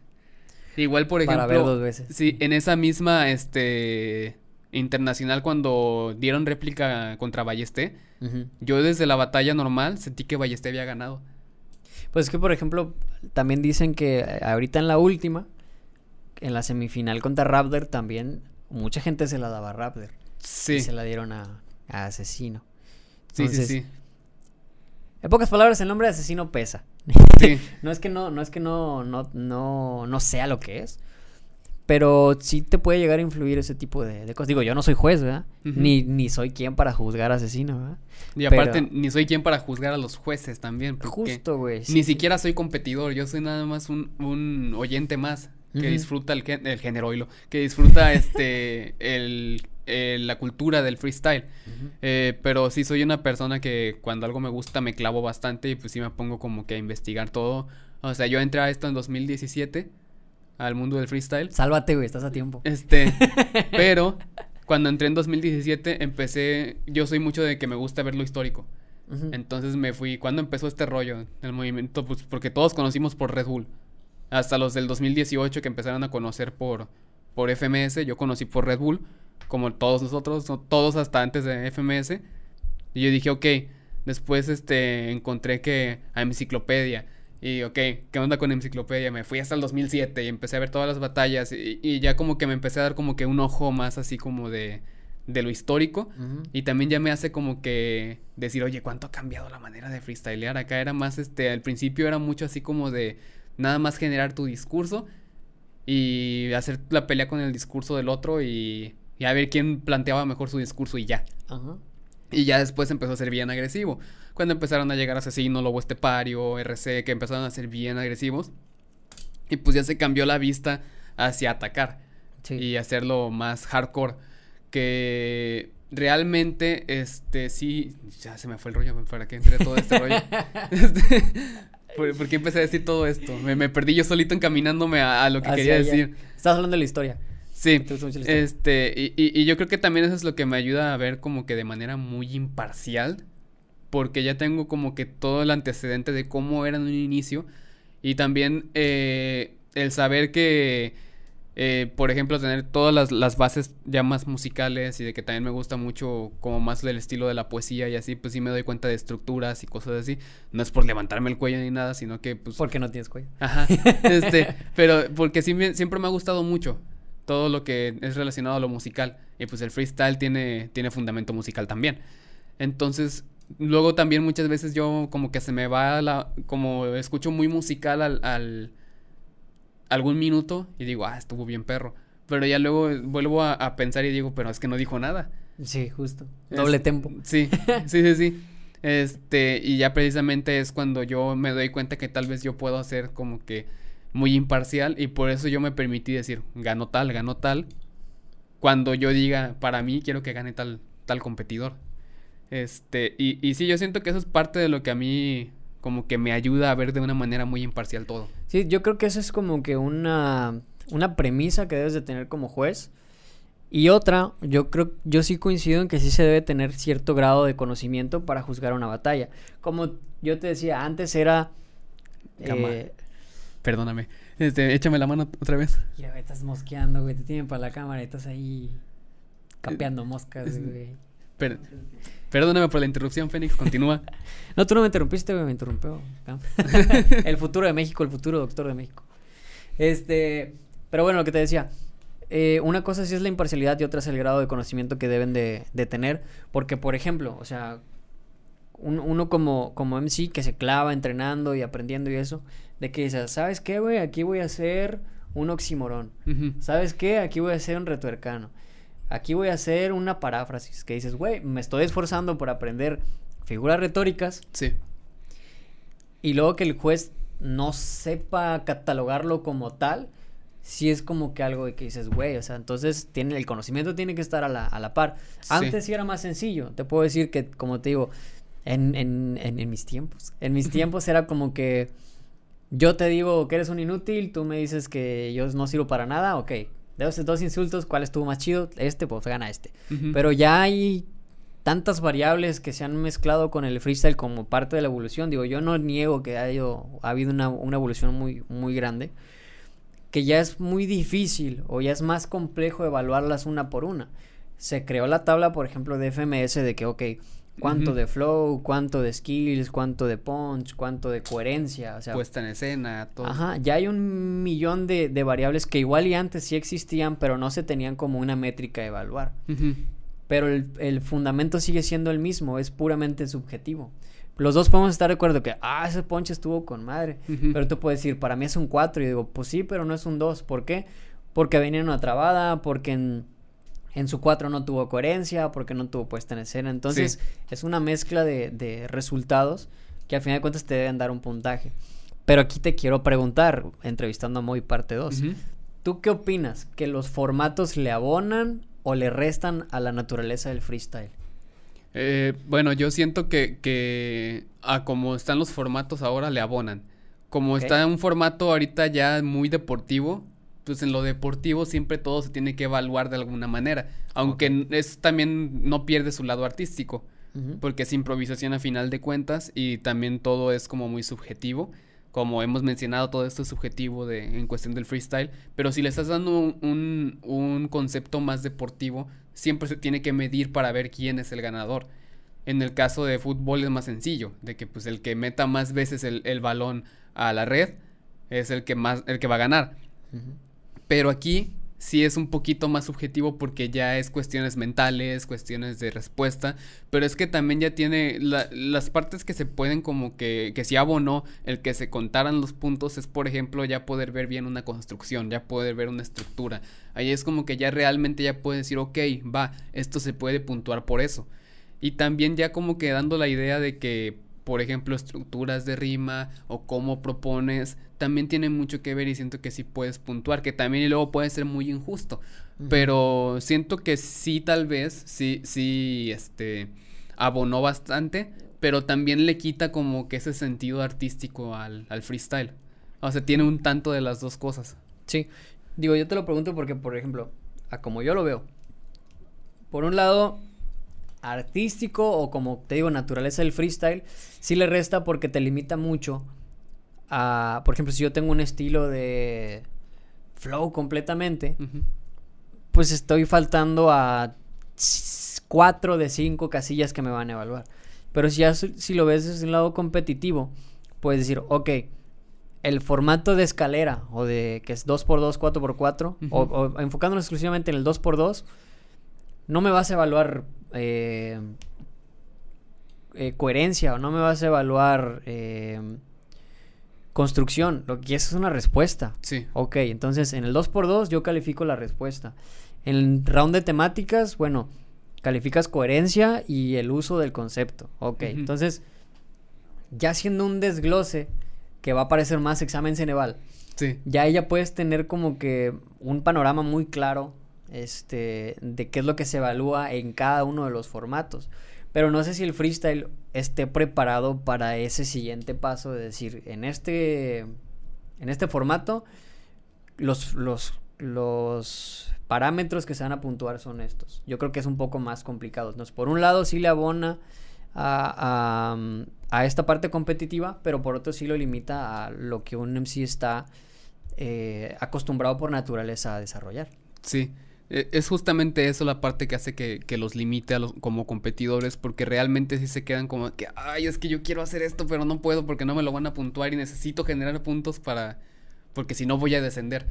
[SPEAKER 1] Igual, por ejemplo.
[SPEAKER 2] Para ver dos veces.
[SPEAKER 1] Sí, en esa misma, este. Internacional, cuando dieron réplica contra Ballesté, yo desde la batalla normal sentí que Ballesté había ganado.
[SPEAKER 2] Pues es que, por ejemplo, también dicen que eh, ahorita en la última, en la semifinal contra Raptor, también mucha gente se la daba a Raptor.
[SPEAKER 1] Sí.
[SPEAKER 2] Y se la dieron a, a Asesino.
[SPEAKER 1] sí, sí, sí.
[SPEAKER 2] En pocas palabras, el nombre de Asesino pesa. <laughs> no es que no, no es que no, no, no, no sea lo que es. Pero sí te puede llegar a influir ese tipo de, cosas. Digo, yo no soy juez, ¿verdad? ni, ni soy quien para juzgar asesino, ¿verdad?
[SPEAKER 1] Y aparte, ni soy quien para juzgar a los jueces también.
[SPEAKER 2] Justo, güey.
[SPEAKER 1] ni siquiera soy competidor. Yo soy nada más un, un oyente más que disfruta el, el género, lo que disfruta <laughs> este, el, la cultura del freestyle. Eh, pero sí soy una persona que cuando algo me gusta me clavo bastante y pues sí me pongo como que a investigar todo. O sea, yo entré a esto en 2017, al mundo del freestyle.
[SPEAKER 2] Sálvate, güey, estás a tiempo.
[SPEAKER 1] Este, <laughs> pero cuando entré en 2017 empecé, yo soy mucho de que me gusta ver lo histórico. Entonces me fui, cuando empezó este rollo, el movimiento? Pues porque todos conocimos por Red Bull. Hasta los del 2018 que empezaron a conocer por, por FMS, yo conocí por Red Bull como todos nosotros, todos hasta antes de FMS. Y yo dije, ok, después este, encontré que a Enciclopedia. Y ok, ¿qué onda con Enciclopedia? Me fui hasta el 2007 y empecé a ver todas las batallas y, ya como que me empecé a dar como que un ojo más así como de, de lo histórico. Y también ya me hace como que decir, oye, ¿cuánto ha cambiado la manera de freestylear? Acá era más, este, al principio era mucho así como de nada más generar tu discurso y hacer la pelea con el discurso del otro y y a ver quién planteaba mejor su discurso y ya. Y ya después empezó a ser bien agresivo. Cuando empezaron a llegar Asesino, Lobo Estepario, RC, que empezaron a ser bien agresivos. Y pues ya se cambió la vista hacia atacar. Sí. Y hacerlo más hardcore. Que realmente, este, sí. Ya se me fue el rollo para que entre todo este rollo. <laughs> Este, ¿por, qué empecé a decir todo esto? Me, perdí yo solito encaminándome a, lo que quería decir.
[SPEAKER 2] Estás hablando de la historia.
[SPEAKER 1] Sí, este, y, y, yo creo que también eso es lo que me ayuda a ver como que de manera muy imparcial, porque ya tengo como que todo el antecedente de cómo era en un inicio, y también eh, el saber que, eh, por ejemplo, tener todas las, las, bases ya más musicales y de que también me gusta mucho como más el estilo de la poesía y así, pues sí me doy cuenta de estructuras y cosas así. No es por levantarme el cuello ni nada, sino que pues...
[SPEAKER 2] Porque no tienes cuello.
[SPEAKER 1] Ajá. <laughs> Este, pero porque sí, siempre me ha gustado mucho todo lo que es relacionado a lo musical. Y pues el freestyle tiene, tiene fundamento musical también. Entonces, luego también muchas veces yo como que se me va la... como escucho muy musical al, al algún minuto y digo, ah, estuvo bien perro. Pero ya luego vuelvo a, pensar y digo, pero es que no dijo nada.
[SPEAKER 2] Sí, justo. Doble tempo.
[SPEAKER 1] Sí, sí, sí, sí. Este, y ya precisamente es cuando yo me doy cuenta que tal vez yo puedo hacer como que muy imparcial y por eso yo me permití decir, ganó tal, ganó tal, cuando yo diga, para mí quiero que gane tal, tal competidor. Este, y, y sí, yo siento que eso es parte de lo que a mí como que me ayuda a ver de una manera muy imparcial todo.
[SPEAKER 2] Sí, yo creo que eso es como que una, una premisa que debes de tener como juez. Y otra, yo creo, yo sí coincido en que sí se debe tener cierto grado de conocimiento para juzgar una batalla. Como yo te decía, antes era...
[SPEAKER 1] Eh, Perdóname. Este, échame la mano otra vez.
[SPEAKER 2] Güey, estás mosqueando, güey. Te tienen para la cámara y estás ahí capeando moscas, güey.
[SPEAKER 1] Pero, Perdóname por la interrupción, Fénix, continúa. <laughs>
[SPEAKER 2] no, tú no me interrumpiste, me interrumpió. <laughs> el futuro de México, el futuro doctor de México. Este, pero bueno, lo que te decía, eh, una cosa sí es la imparcialidad y otra es el grado de conocimiento que deben de, de tener, porque por ejemplo, o sea, uno como, como MC que se clava entrenando y aprendiendo y eso, de que dices, ¿sabes qué, güey? Aquí voy a hacer un oximorón. ¿Sabes qué? Aquí voy a hacer un retuercano. Aquí voy a hacer una paráfrasis. Que dices, güey, me estoy esforzando por aprender figuras retóricas.
[SPEAKER 1] Sí.
[SPEAKER 2] Y luego que el juez no sepa catalogarlo como tal, sí es como que algo de que dices, güey, o sea, entonces tiene, el conocimiento tiene que estar a la, a la par. Antes sí era más sencillo. Te puedo decir que, como te digo, en, en, en, mis tiempos. En mis <laughs> tiempos era como que yo te digo que eres un inútil, tú me dices que yo no sirvo para nada, ok. De esos dos insultos, ¿cuál estuvo más chido? Este, pues gana este. Pero ya hay tantas variables que se han mezclado con el freestyle como parte de la evolución. Digo, yo no niego que haya, ha habido una, una evolución muy, muy grande. Que ya es muy difícil o ya es más complejo evaluarlas una por una. Se creó la tabla, por ejemplo, de FMS de que, ok, cuánto de flow, cuánto de skills, cuánto de punch, cuánto de coherencia, o sea,
[SPEAKER 1] puesta en escena, todo.
[SPEAKER 2] Ajá, ya hay un millón de, de, variables que igual y antes sí existían, pero no se tenían como una métrica a evaluar. Pero el, el, fundamento sigue siendo el mismo, es puramente subjetivo. Los dos podemos estar de acuerdo que, ah, ese punch estuvo con madre. Pero tú puedes decir, para mí es un 4. Y digo, pues sí, pero no es un 2. ¿Por qué? Porque venía en una trabada, porque en en su 4 no tuvo coherencia, porque no tuvo puesta en escena. Entonces, es una mezcla de, resultados que al final de cuentas te deben dar un puntaje. Pero aquí te quiero preguntar, entrevistando a Moy parte 2, ¿tú qué opinas? ¿Que los formatos le abonan o le restan a la naturaleza del freestyle?
[SPEAKER 1] Eh, bueno, yo siento que, que a como están los formatos ahora le abonan. Como está en un formato ahorita ya muy deportivo, pues en lo deportivo siempre todo se tiene que evaluar de alguna manera, aunque es también no pierde su lado artístico, porque es improvisación a final de cuentas y también todo es como muy subjetivo, como hemos mencionado todo esto es subjetivo de, en cuestión del freestyle, pero si le estás dando un, un, concepto más deportivo, siempre se tiene que medir para ver quién es el ganador. En el caso de fútbol es más sencillo, de que pues el que meta más veces el, el balón a la red es el que más el que va a ganar. Pero aquí sí es un poquito más subjetivo porque ya es cuestiones mentales, cuestiones de respuesta, pero es que también ya tiene las partes que se pueden como que, que si abonó el que se contaran los puntos es por ejemplo ya poder ver bien una construcción, ya poder ver una estructura, ahí es como que ya realmente ya puedes decir ok, va, esto se puede puntuar por eso. Y también ya como que dando la idea de que por ejemplo, estructuras de rima o cómo propones, también tiene mucho que ver y siento que sí puedes puntuar, que también y luego puede ser muy injusto, pero siento que sí tal vez, sí, sí, este, abonó bastante, pero también le quita como que ese sentido artístico al, al freestyle. O sea, tiene un tanto de las dos cosas.
[SPEAKER 2] Sí, digo, yo te lo pregunto porque, por ejemplo, a como yo lo veo, por un lado, artístico o como te digo, naturaleza del freestyle, sí le resta porque te limita mucho a, por ejemplo, si yo tengo un estilo de flow completamente, pues estoy faltando a cuatro de cinco casillas que me van a evaluar. Pero si ya si lo ves desde un lado competitivo, puedes decir, ok, el formato de escalera o de que es 2x2, 4x4, o, o enfocándonos exclusivamente en el 2x2, no me vas a evaluar eh, eh, coherencia o no me vas a evaluar eh, construcción. Lo que es una respuesta.
[SPEAKER 1] Sí.
[SPEAKER 2] Ok, entonces en el 2x2 yo califico la respuesta. En el round de temáticas, bueno, calificas coherencia y el uso del concepto. Ok, entonces ya siendo un desglose que va a parecer más examen Ceneval.
[SPEAKER 1] Sí.
[SPEAKER 2] Ya ella puedes tener como que un panorama muy claro este, de qué es lo que se evalúa en cada uno de los formatos. Pero no sé si el freestyle esté preparado para ese siguiente paso de decir, en este, en este formato, los, los, los parámetros que se van a puntuar son estos. Yo creo que es un poco más complicado. por un lado, sí le abona a, a, esta parte competitiva, pero por otro sí lo limita a lo que un MC está eh, acostumbrado por naturaleza a desarrollar.
[SPEAKER 1] Sí, es justamente eso la parte que hace que, que los limite a los, como competidores, porque realmente sí se quedan como que, ay, es que yo quiero hacer esto, pero no puedo porque no me lo van a puntuar y necesito generar puntos para, porque si no voy a descender.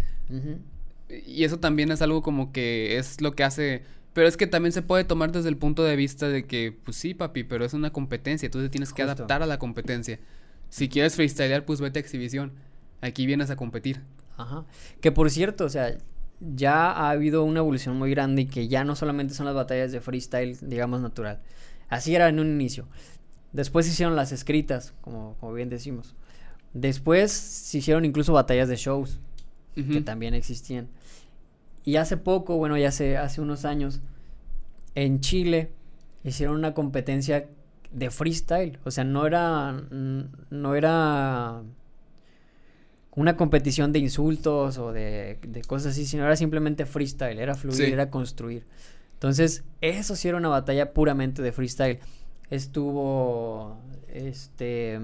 [SPEAKER 1] Y eso también es algo como que es lo que hace, pero es que también se puede tomar desde el punto de vista de que, pues sí, papi, pero es una competencia, entonces tienes que adaptar a la competencia. Si quieres freestylear, pues vete a exhibición. Aquí vienes a competir.
[SPEAKER 2] Ajá. Que por cierto, o sea, ya ha habido una evolución muy grande y que ya no solamente son las batallas de freestyle, digamos, natural. Así era en un inicio. Después se hicieron las escritas, como, como bien decimos. Después se hicieron incluso batallas de shows, que también existían. Y hace poco, bueno, ya hace, hace unos años, en Chile hicieron una competencia de freestyle. O sea, no era. No era una competición de insultos o de, cosas así, sino era simplemente freestyle, era fluir, era construir. Entonces, eso sí era una batalla puramente de freestyle. Estuvo este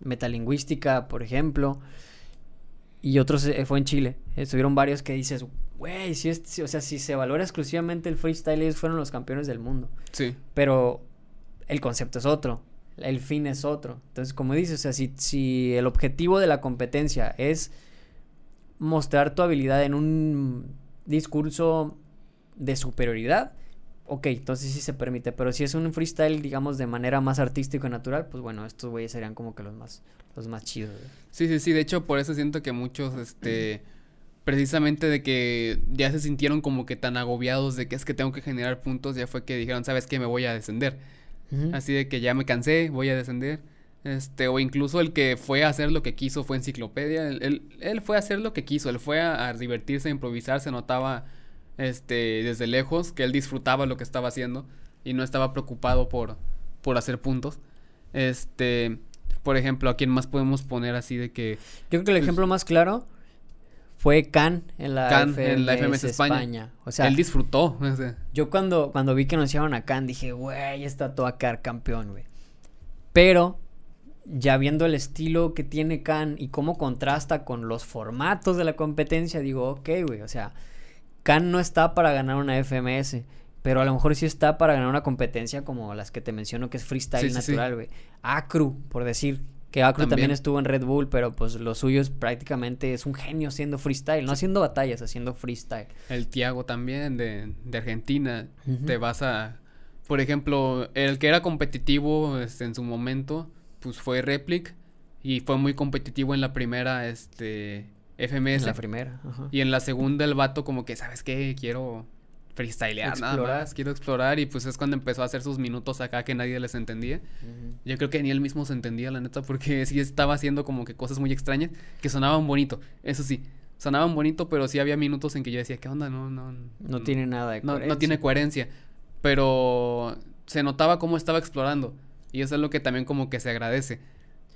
[SPEAKER 2] metalingüística, por ejemplo, y otros eh, fue en Chile. Estuvieron varios que dices, güey, si es, o sea, si se valora exclusivamente el freestyle, ellos fueron los campeones del mundo.
[SPEAKER 1] Sí.
[SPEAKER 2] Pero el concepto es otro el fin es otro. Entonces, como dices, o sea, si, si el objetivo de la competencia es mostrar tu habilidad en un discurso de superioridad, ok, entonces sí se permite. Pero si es un freestyle, digamos, de manera más artística y natural, pues bueno, estos güeyes serían como que los más, los más chidos.
[SPEAKER 1] Sí, sí, sí. De hecho, por eso siento que muchos, este, precisamente de que ya se sintieron como que tan agobiados de que es que tengo que generar puntos, ya fue que dijeron, ¿sabes qué? Me voy a descender. Así de que ya me cansé, voy a descender. Este, o incluso el que fue a hacer lo que quiso fue enciclopedia. Él, él, fue a hacer lo que quiso, él fue a, divertirse, a improvisar, se notaba este, desde lejos que él disfrutaba lo que estaba haciendo y no estaba preocupado por, por hacer puntos. Este, por ejemplo, ¿a quién más podemos poner así de que...
[SPEAKER 2] Yo creo que el pues ejemplo más claro fue Can en la,
[SPEAKER 1] en la FMS España. O sea, él disfrutó.
[SPEAKER 2] Yo cuando, cuando vi que anunciaron a Can dije, güey, está todo a quedar campeón, güey. Pero ya viendo el estilo que tiene Can y cómo contrasta con los formatos de la competencia, digo, ok, güey, o sea, Can no está para ganar una FMS, pero a lo mejor sí está para ganar una competencia como las que te menciono que es freestyle natural, güey. Acru, por decir, que Acro también. estuvo en Red Bull, pero pues lo suyo es prácticamente es un genio haciendo freestyle, no haciendo batallas, haciendo freestyle.
[SPEAKER 1] El Tiago también de, de Argentina, te vas a, por ejemplo, el que era competitivo este, en su momento, pues fue Replic y fue muy competitivo en la primera, este, FMS. En
[SPEAKER 2] la primera,
[SPEAKER 1] Y en la segunda el vato como que, ¿sabes qué? Quiero freestylear nada más, quiero explorar y pues es cuando empezó a hacer sus minutos acá que nadie les entendía. Yo creo que ni él mismo se entendía, la neta, porque <laughs> sí estaba haciendo como que cosas muy extrañas que sonaban bonito, eso sí, sonaban bonito, pero sí había minutos en que yo decía, ¿qué onda? No, no.
[SPEAKER 2] No, tiene nada de
[SPEAKER 1] coherencia. No, tiene coherencia, pero se notaba cómo estaba explorando y eso es lo que también como que se agradece,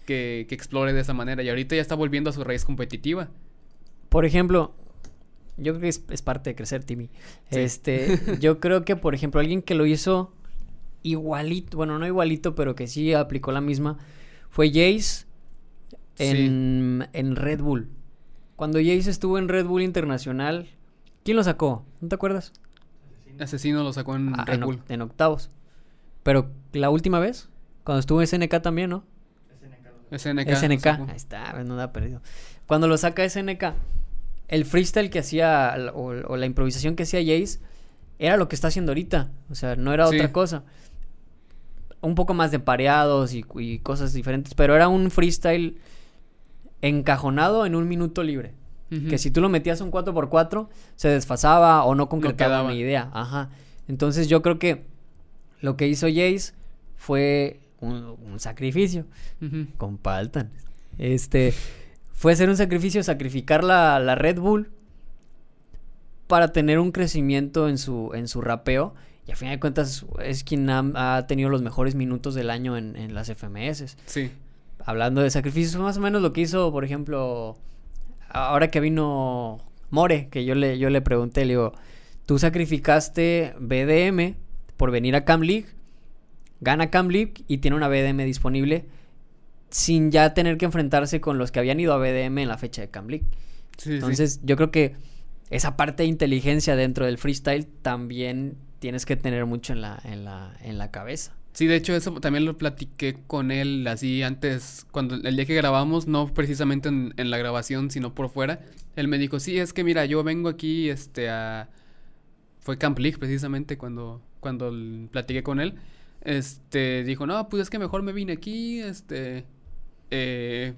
[SPEAKER 1] que, que explore de esa manera y ahorita ya está volviendo a su raíz competitiva.
[SPEAKER 2] Por ejemplo, yo creo que es, parte de crecer, Timmy. Este, <laughs> yo creo que, por ejemplo, alguien que lo hizo igualito, bueno, no igualito, pero que sí aplicó la misma, fue Jace en, en Red Bull. Cuando Jace estuvo en Red Bull Internacional, ¿quién lo sacó? ¿No te acuerdas?
[SPEAKER 1] Asesino lo sacó en ah, Red Bull.
[SPEAKER 2] En octavos. Pero la última vez, cuando estuvo en SNK también, ¿no?
[SPEAKER 1] SNK.
[SPEAKER 2] SNK. Ahí está, no da perdido. Cuando lo saca SNK, el freestyle que hacía o, la improvisación que hacía Jace era lo que está haciendo ahorita. O sea, no era otra cosa. Un poco más de pareados y, cosas diferentes, pero era un freestyle encajonado en un minuto libre. Que si tú lo metías un 4x4, se desfasaba o no concretaba una idea. Ajá. Entonces yo creo que lo que hizo Jace fue un, sacrificio con Paltan. Este fue hacer un sacrificio, sacrificar la, la Red Bull para tener un crecimiento en su, en su rapeo. Y a fin de cuentas es quien ha, tenido los mejores minutos del año en, en, las FMS.
[SPEAKER 1] Sí.
[SPEAKER 2] Hablando de sacrificios, más o menos lo que hizo, por ejemplo, ahora que vino More, que yo le, yo le pregunté, le digo, tú sacrificaste BDM por venir a Cam League, gana Cam League y tiene una BDM disponible sin ya tener que enfrentarse con los que habían ido a BDM en la fecha de Camp Entonces, yo creo que esa parte de inteligencia dentro del freestyle también tienes que tener mucho en la, en la, en la cabeza.
[SPEAKER 1] Sí, de hecho eso también lo platiqué con él así antes, cuando el día que grabamos, no precisamente en, en, la grabación, sino por fuera. Él me dijo, sí, es que mira, yo vengo aquí, este, a... Fue Camp League precisamente cuando, cuando platiqué con él. Este, dijo, no, pues es que mejor me vine aquí, este, eh,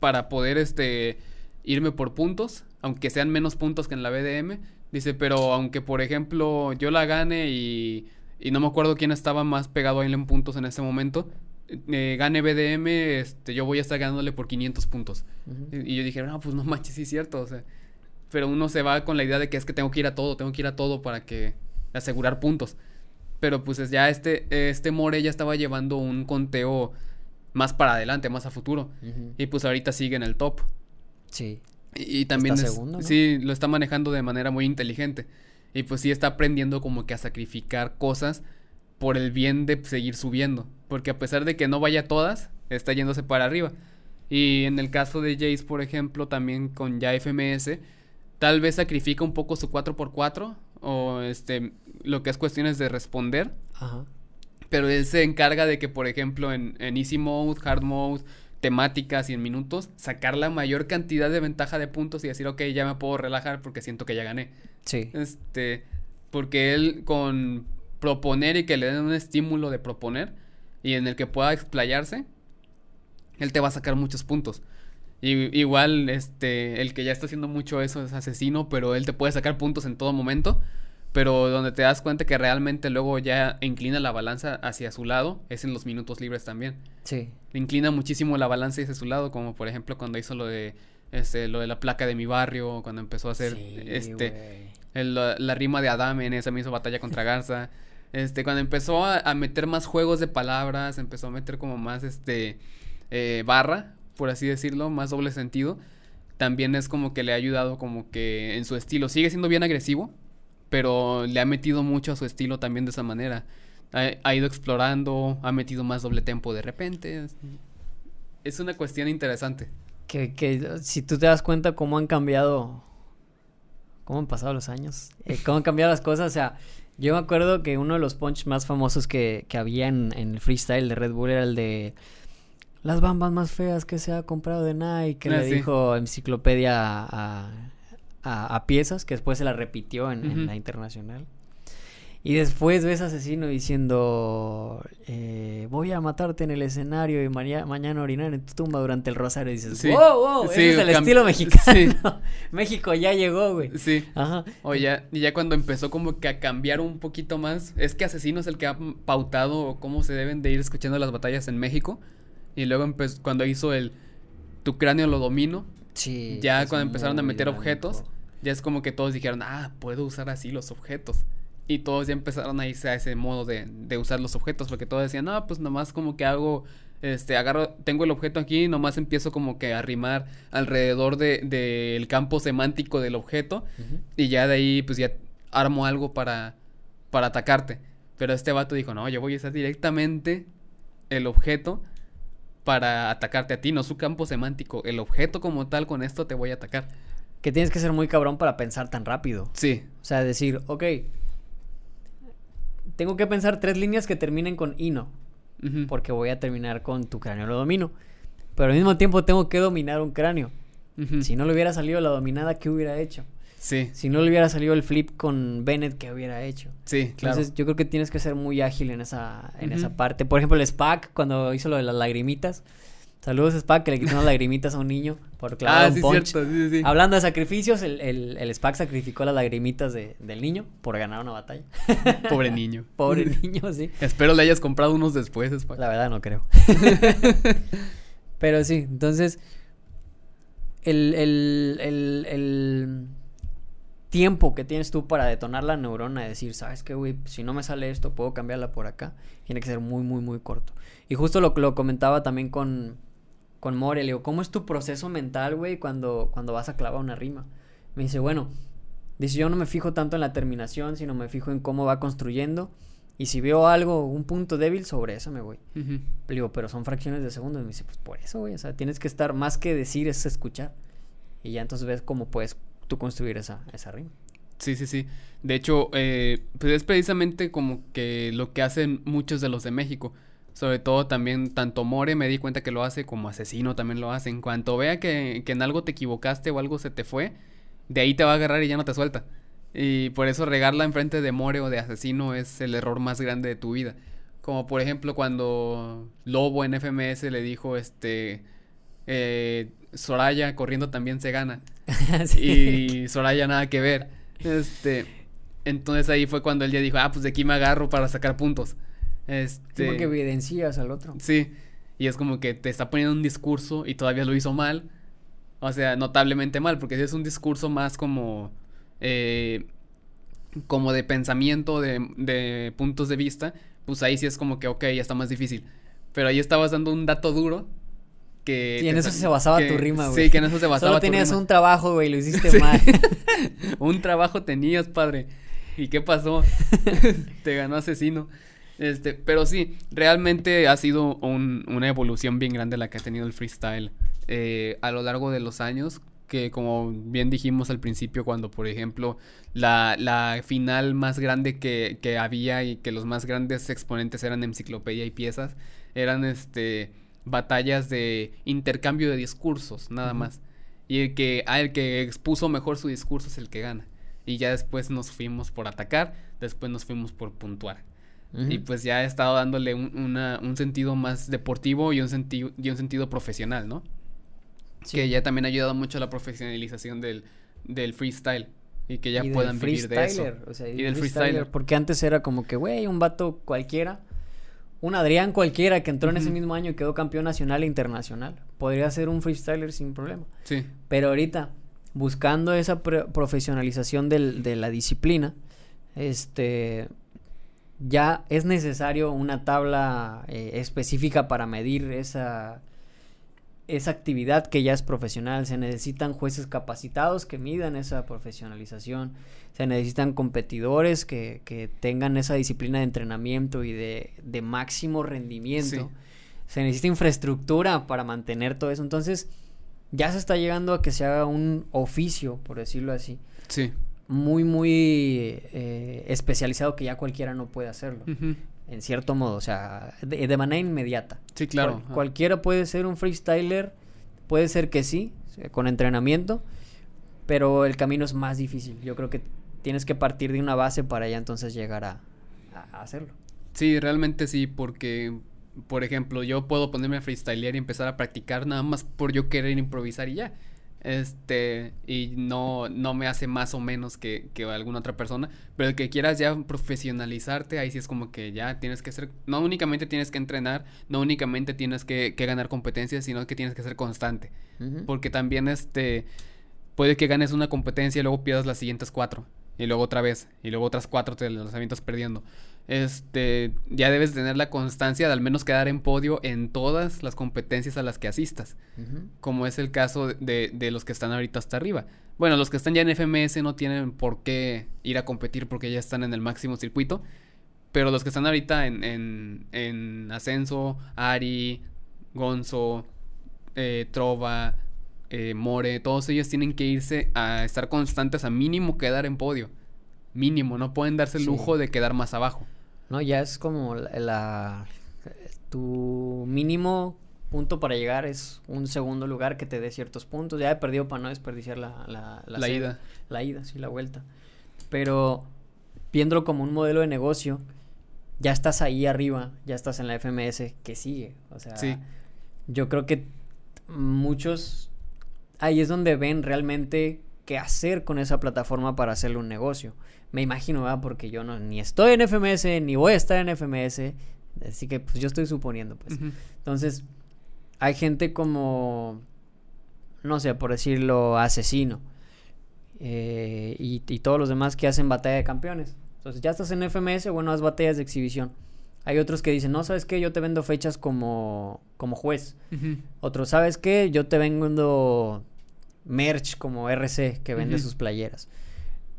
[SPEAKER 1] para poder, este, irme por puntos, aunque sean menos puntos que en la BDM. Dice, pero aunque, por ejemplo, yo la gane y y no me acuerdo quién estaba más pegado a él en puntos en ese momento. Eh, gane BDM, este, yo voy a estar ganándole por 500 puntos. y, yo dije, no, pues no manches, sí es cierto, o sea. Pero uno se va con la idea de que es que tengo que ir a todo, tengo que ir a todo para que asegurar puntos. Pero pues ya este, este More ya estaba llevando un conteo más para adelante, más a futuro. Y pues ahorita sigue en el top.
[SPEAKER 2] Sí.
[SPEAKER 1] Y, también sí, lo está manejando de manera muy inteligente. Y pues sí está aprendiendo como que a sacrificar cosas por el bien de seguir subiendo. Porque a pesar de que no vaya todas, está yéndose para arriba. Y en el caso de Jace, por ejemplo, también con ya FMS, tal vez sacrifica un poco su 4x4 o este lo que es cuestiones de responder. Ajá. Pero él se encarga de que, por ejemplo, en, en Easy Mode, Hard Mode, temáticas y en minutos, sacar la mayor cantidad de ventaja de puntos y decir, ok, ya me puedo relajar porque siento que ya gané.
[SPEAKER 2] Sí.
[SPEAKER 1] Este, porque él con proponer y que le den un estímulo de proponer y en el que pueda explayarse, él te va a sacar muchos puntos. Y, igual, este, el que ya está haciendo mucho eso es asesino, pero él te puede sacar puntos en todo momento. Pero donde te das cuenta que realmente luego ya inclina la balanza hacia su lado es en los minutos libres también.
[SPEAKER 2] Sí.
[SPEAKER 1] Inclina muchísimo la balanza hacia su lado, como por ejemplo cuando hizo lo de este, lo de la placa de mi barrio, cuando empezó a hacer este la, rima de Adame en esa misma batalla contra <laughs> Garza. Este, cuando empezó a, meter más juegos de palabras, empezó a meter como más este eh, barra, por así decirlo, más doble sentido. También es como que le ha ayudado como que en su estilo. Sigue siendo bien agresivo, pero le ha metido mucho a su estilo también de esa manera. Ha, ido explorando, ha metido más doble tempo de repente. Es una cuestión interesante.
[SPEAKER 2] Que, que si tú te das cuenta cómo han cambiado, cómo han pasado los años, eh, cómo han cambiado las cosas, o sea, yo me acuerdo que uno de los punch más famosos que, que había en, en, el freestyle de Red Bull era el de las bambas más feas que se ha comprado de Nike, que ah, le dijo enciclopedia a a, piezas, que después se la repitió en, la internacional. Y después ves a Asesino diciendo, eh, voy a matarte en el escenario y mañana orinar en tu tumba durante el rosario. Y dices, wow, wow, ese es el estilo mexicano. <laughs> México ya llegó, güey.
[SPEAKER 1] Sí. Ajá. O ya, y ya cuando empezó como que a cambiar un poquito más, es que Asesino es el que ha pautado cómo se deben de ir escuchando las batallas en México. Y luego empezó, cuando hizo el, tu cráneo lo domino.
[SPEAKER 2] Sí.
[SPEAKER 1] Ya cuando empezaron a meter objetos ya es como que todos dijeron, ah, puedo usar así los objetos. Y todos ya empezaron a irse a ese modo de, de usar los objetos, porque todos decían, no, pues nomás como que hago, este, agarro, tengo el objeto aquí, nomás empiezo como que a rimar alrededor del de, campo semántico del objeto, y ya de ahí, pues ya armo algo para, para atacarte. Pero este vato dijo, no, yo voy a usar directamente el objeto para atacarte a ti, no su campo semántico, el objeto como tal, con esto te voy a atacar
[SPEAKER 2] que tienes que ser muy cabrón para pensar tan rápido.
[SPEAKER 1] Sí.
[SPEAKER 2] O sea, decir, ok, tengo que pensar tres líneas que terminen con ino, porque voy a terminar con tu cráneo lo domino. Pero al mismo tiempo tengo que dominar un cráneo. Si no le hubiera salido la dominada, ¿qué hubiera hecho?
[SPEAKER 1] Sí.
[SPEAKER 2] Si no le hubiera salido el flip con Bennett, ¿qué hubiera hecho?
[SPEAKER 1] Sí, claro. Entonces,
[SPEAKER 2] yo creo que tienes que ser muy ágil en esa, en esa parte. Por ejemplo, el SPAC, cuando hizo lo de las lagrimitas. Saludos, SPAC, que le quitó unas <laughs> lagrimitas a un niño por clavar ah, un punch. Cierto, sí, sí. Hablando de sacrificios, el, el, el SPAC sacrificó las lagrimitas de, del niño por ganar una batalla. <laughs>
[SPEAKER 1] Pobre niño. <laughs>
[SPEAKER 2] Pobre <laughs> niño, sí.
[SPEAKER 1] Espero le hayas comprado unos después, SPAC.
[SPEAKER 2] La verdad no creo. Pero sí, entonces... El, el, el, el tiempo que tienes tú para detonar la neurona y decir, ¿sabes qué, güey? Si no me sale esto, puedo cambiarla por acá. Tiene que ser muy, muy, muy corto. Y justo lo, lo comentaba también con, con More, le digo, ¿cómo es tu proceso mental, güey, cuando, cuando vas a clavar una rima? Me dice, bueno, dice, yo no me fijo tanto en la terminación, sino me fijo en cómo va construyendo. Y si veo algo, un punto débil, sobre eso me voy. Le digo, pero son fracciones de segundo. Y me dice, pues por eso, güey. O sea, tienes que estar, más que decir, es escuchar. Y ya entonces ves cómo puedes tú construir esa, esa rima.
[SPEAKER 1] Sí, sí, sí. De hecho, eh, pues es precisamente como que lo que hacen muchos de los de México. Sobre todo también, tanto More me di cuenta que lo hace, como Asesino también lo hace. En cuanto vea que, que en algo te equivocaste o algo se te fue, de ahí te va a agarrar y ya no te suelta. Y por eso regarla enfrente de More o de Asesino es el error más grande de tu vida. Como por ejemplo cuando Lobo en FMS le dijo, este, eh, Soraya corriendo también se gana. <laughs> Y Soraya nada que ver. Este, entonces ahí fue cuando él ya dijo, ah, pues de aquí me agarro para sacar puntos. Este,
[SPEAKER 2] como que evidencias al otro.
[SPEAKER 1] Sí, y es como que te está poniendo un discurso y todavía lo hizo mal. O sea, notablemente mal, porque es un discurso más como... Eh, como de pensamiento, de, de puntos de vista, pues ahí sí es como que, ok, ya está más difícil. Pero ahí estabas dando un dato duro que...
[SPEAKER 2] Y en eso se basaba tu rima, güey.
[SPEAKER 1] Sí, que en eso se basaba
[SPEAKER 2] Solo tenías un trabajo, güey, lo hiciste <laughs> mal. <laughs>
[SPEAKER 1] un trabajo tenías, padre. ¿Y qué pasó? <laughs> Te ganó asesino. Este, pero sí, realmente ha sido un, una evolución bien grande la que ha tenido el freestyle eh, a lo largo de los años que como bien dijimos al principio, cuando por ejemplo la, la final más grande que, que, había y que los más grandes exponentes eran enciclopedia y piezas, eran este batallas de intercambio de discursos, nada más. Y el que, ah, el que expuso mejor su discurso es el que gana. Y ya después nos fuimos por atacar, después nos fuimos por puntuar. Y pues ya he estado dándole un, una, un sentido más deportivo y un, sentido y un sentido profesional, ¿no? Que ya también ha ayudado mucho a la profesionalización del, del freestyle. Y que ya puedan vivir de eso.
[SPEAKER 2] O sea, y, del freestyler. Porque antes era como que, güey, un vato cualquiera. Un Adrián cualquiera que entró en ese mismo año y quedó campeón nacional e internacional. Podría ser un freestyler sin problema.
[SPEAKER 1] Sí.
[SPEAKER 2] Pero ahorita, buscando esa profesionalización del, de la disciplina, este ya es necesario una tabla eh, específica para medir esa esa actividad que ya es profesional, se necesitan jueces capacitados que midan esa profesionalización, se necesitan competidores que, que tengan esa disciplina de entrenamiento y de, de máximo rendimiento, se necesita infraestructura para mantener todo eso, entonces ya se está llegando a que se haga un oficio, por decirlo así.
[SPEAKER 1] Sí.
[SPEAKER 2] Muy, muy eh, especializado que ya cualquiera no puede hacerlo en cierto modo, o sea, de, manera inmediata.
[SPEAKER 1] Sí, claro.
[SPEAKER 2] cualquiera puede ser un freestyler, puede ser que sí, con entrenamiento, pero el camino es más difícil. Yo creo que tienes que partir de una base para ya entonces llegar a, a hacerlo.
[SPEAKER 1] Sí, realmente sí, porque, por ejemplo, yo puedo ponerme a freestylear y empezar a practicar nada más por yo querer improvisar y ya. Este, y no, no me hace más o menos que, que alguna otra persona. Pero el que quieras ya profesionalizarte, ahí sí es como que ya tienes que ser, no únicamente tienes que entrenar, no únicamente tienes que, que ganar competencias, sino que tienes que ser constante. Porque también este, puede que ganes una competencia y luego pierdas las siguientes cuatro. Y luego otra vez, y luego otras cuatro te las avientas perdiendo este, ya debes tener la constancia de al menos quedar en podio en todas las competencias a las que asistas, como es el caso de, de, los que están ahorita hasta arriba. Bueno, los que están ya en FMS no tienen por qué ir a competir porque ya están en el máximo circuito, pero los que están ahorita en, en, en ascenso, Ari, Gonzo, eh, Trova, eh, More, todos ellos tienen que irse a estar constantes a mínimo quedar en podio. Mínimo, no pueden darse el lujo de quedar más abajo.
[SPEAKER 2] ¿No? Ya es como la, tu mínimo punto para llegar es un segundo lugar que te dé ciertos puntos. Ya he perdido para no desperdiciar la, la,
[SPEAKER 1] la, ida.
[SPEAKER 2] La ida, sí, la vuelta. Pero viéndolo como un modelo de negocio, ya estás ahí arriba, ya estás en la FMS que sigue. O sea, yo creo que muchos ahí es donde ven realmente qué hacer con esa plataforma para hacerle un negocio. Me imagino, ¿verdad? Porque yo no, ni estoy en FMS, ni voy a estar en FMS. Así que pues yo estoy suponiendo, pues. Entonces, hay gente como, no sé, por decirlo, asesino. Eh, y, todos los demás que hacen batalla de campeones. Entonces, ya estás en FMS, bueno, haz batallas de exhibición. Hay otros que dicen, no, ¿sabes qué? Yo te vendo fechas como, como juez. Otros, ¿sabes qué? Yo te vendo merch como RC, que vende sus playeras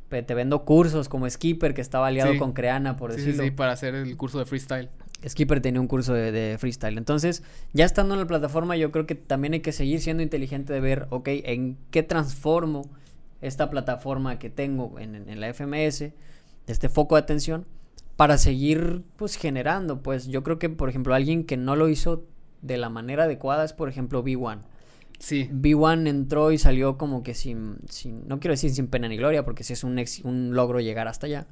[SPEAKER 2] te vendo cursos como Skipper, que estaba aliado con Creana, por decirlo.
[SPEAKER 1] Sí, sí, para hacer el curso de freestyle.
[SPEAKER 2] Skipper tenía un curso de, freestyle. Entonces, ya estando en la plataforma, yo creo que también hay que seguir siendo inteligente de ver, ok, en qué transformo esta plataforma que tengo en, en la FMS, este foco de atención, para seguir pues generando. Pues yo creo que, por ejemplo, alguien que no lo hizo de la manera adecuada es, por ejemplo, B1.
[SPEAKER 1] Sí.
[SPEAKER 2] B1 entró y salió como que sin, sin no quiero decir sin pena ni gloria, porque sí es un, ex, un logro llegar hasta allá.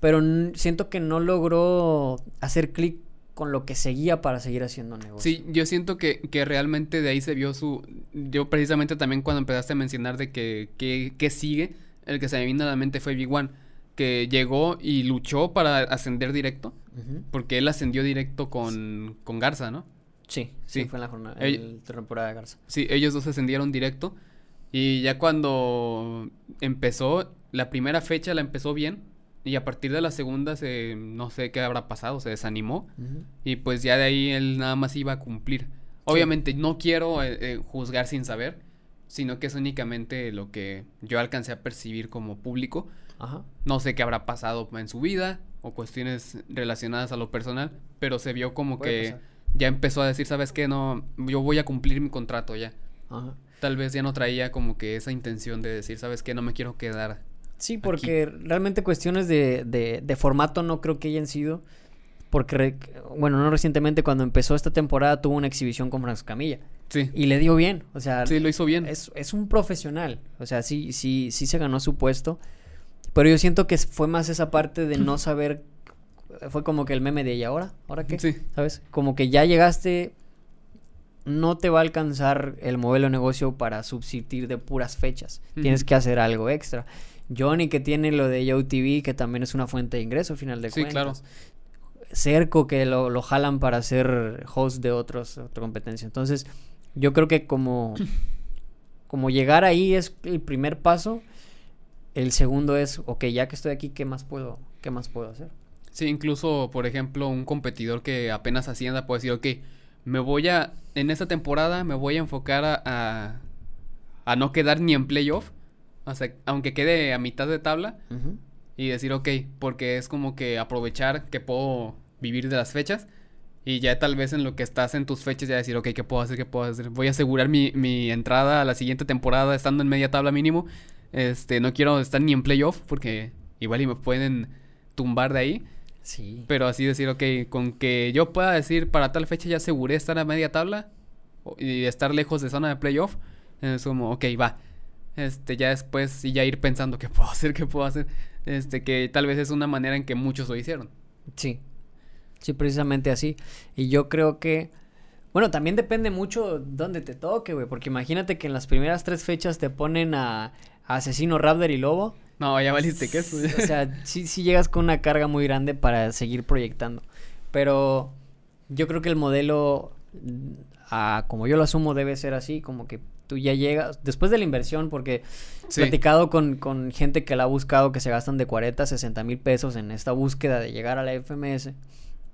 [SPEAKER 2] Pero siento que no logró hacer clic con lo que seguía para seguir haciendo negocio.
[SPEAKER 1] Sí, yo siento que, que, realmente de ahí se vio su... Yo precisamente también cuando empezaste a mencionar de que, que, que sigue, el que se me vino a la mente fue B1, que llegó y luchó para ascender directo, porque él ascendió directo con, con Garza, ¿no?
[SPEAKER 2] Sí, sí, fue en la jornada, el, temporada de Garza.
[SPEAKER 1] Sí, ellos dos ascendieron directo. Y ya cuando empezó, la primera fecha la empezó bien. Y a partir de la segunda, se, no sé qué habrá pasado, se desanimó. Y pues ya de ahí él nada más iba a cumplir. Obviamente no quiero eh, eh, juzgar sin saber, sino que es únicamente lo que yo alcancé a percibir como público. Ajá. No sé qué habrá pasado en su vida o cuestiones relacionadas a lo personal, pero se vio como que ya empezó a decir, ¿sabes qué? No, yo voy a cumplir mi contrato ya. Ajá. Tal vez ya no traía como que esa intención de decir, ¿sabes qué? No me quiero quedar.
[SPEAKER 2] Sí, porque realmente cuestiones de, de, de, formato no creo que hayan sido. Porque, bueno, no recientemente, cuando empezó esta temporada, tuvo una exhibición con Francisco Camilla.
[SPEAKER 1] Sí.
[SPEAKER 2] Y le dio bien. O sea.
[SPEAKER 1] Sí, lo hizo bien.
[SPEAKER 2] Es, es un profesional. O sea, sí, sí, sí se ganó su puesto. Pero yo siento que fue más esa parte de no saber fue como que el meme de ¿y ahora? ¿Ahora qué?
[SPEAKER 1] Sí.
[SPEAKER 2] ¿Sabes? Como que ya llegaste, no te va a alcanzar el modelo de negocio para subsistir de puras fechas. Tienes que hacer algo extra. Johnny que tiene lo de YoTV, que también es una fuente de ingreso al final de
[SPEAKER 1] sí,
[SPEAKER 2] cuentas.
[SPEAKER 1] Sí,
[SPEAKER 2] claro. Cerco que lo, lo, jalan para ser host de otros, otra competencia. Entonces, yo creo que como, <coughs> como llegar ahí es el primer paso. El segundo es, ok, ya que estoy aquí, ¿qué más puedo, qué más puedo hacer?
[SPEAKER 1] Sí, incluso, por ejemplo, un competidor que apenas ascienda puede decir, ok, me voy a, en esta temporada me voy a enfocar a, a, no quedar ni en playoff, o sea, aunque quede a mitad de tabla, y decir, ok, porque es como que aprovechar que puedo vivir de las fechas, y ya tal vez en lo que estás en tus fechas ya decir, ok, ¿qué puedo hacer? ¿Qué puedo hacer? Voy a asegurar mi, mi entrada a la siguiente temporada estando en media tabla mínimo, este, no quiero estar ni en playoff, porque igual y me pueden tumbar de ahí.
[SPEAKER 2] Sí.
[SPEAKER 1] Pero así decir, ok, con que yo pueda decir para tal fecha ya aseguré estar a media tabla y estar lejos de zona de playoff, es como, ok, va. Este, ya después y ya ir pensando qué <laughs> puedo hacer, qué puedo hacer. Este, que tal vez es una manera en que muchos lo hicieron.
[SPEAKER 2] Sí. Sí, precisamente así. Y yo creo que, bueno, también depende mucho dónde te toque, güey. Porque imagínate que en las primeras tres fechas te ponen a, a Asesino, Raptor y Lobo.
[SPEAKER 1] No, ya valiste queso.
[SPEAKER 2] o sea, <laughs> sí, sí llegas con una carga muy grande para seguir proyectando. Pero yo creo que el modelo, a, como yo lo asumo, debe ser así, como que tú ya llegas, después de la inversión, porque sí. platicado con, con gente que la ha buscado, que se gastan de 40 a 60 mil pesos en esta búsqueda de llegar a la FMS,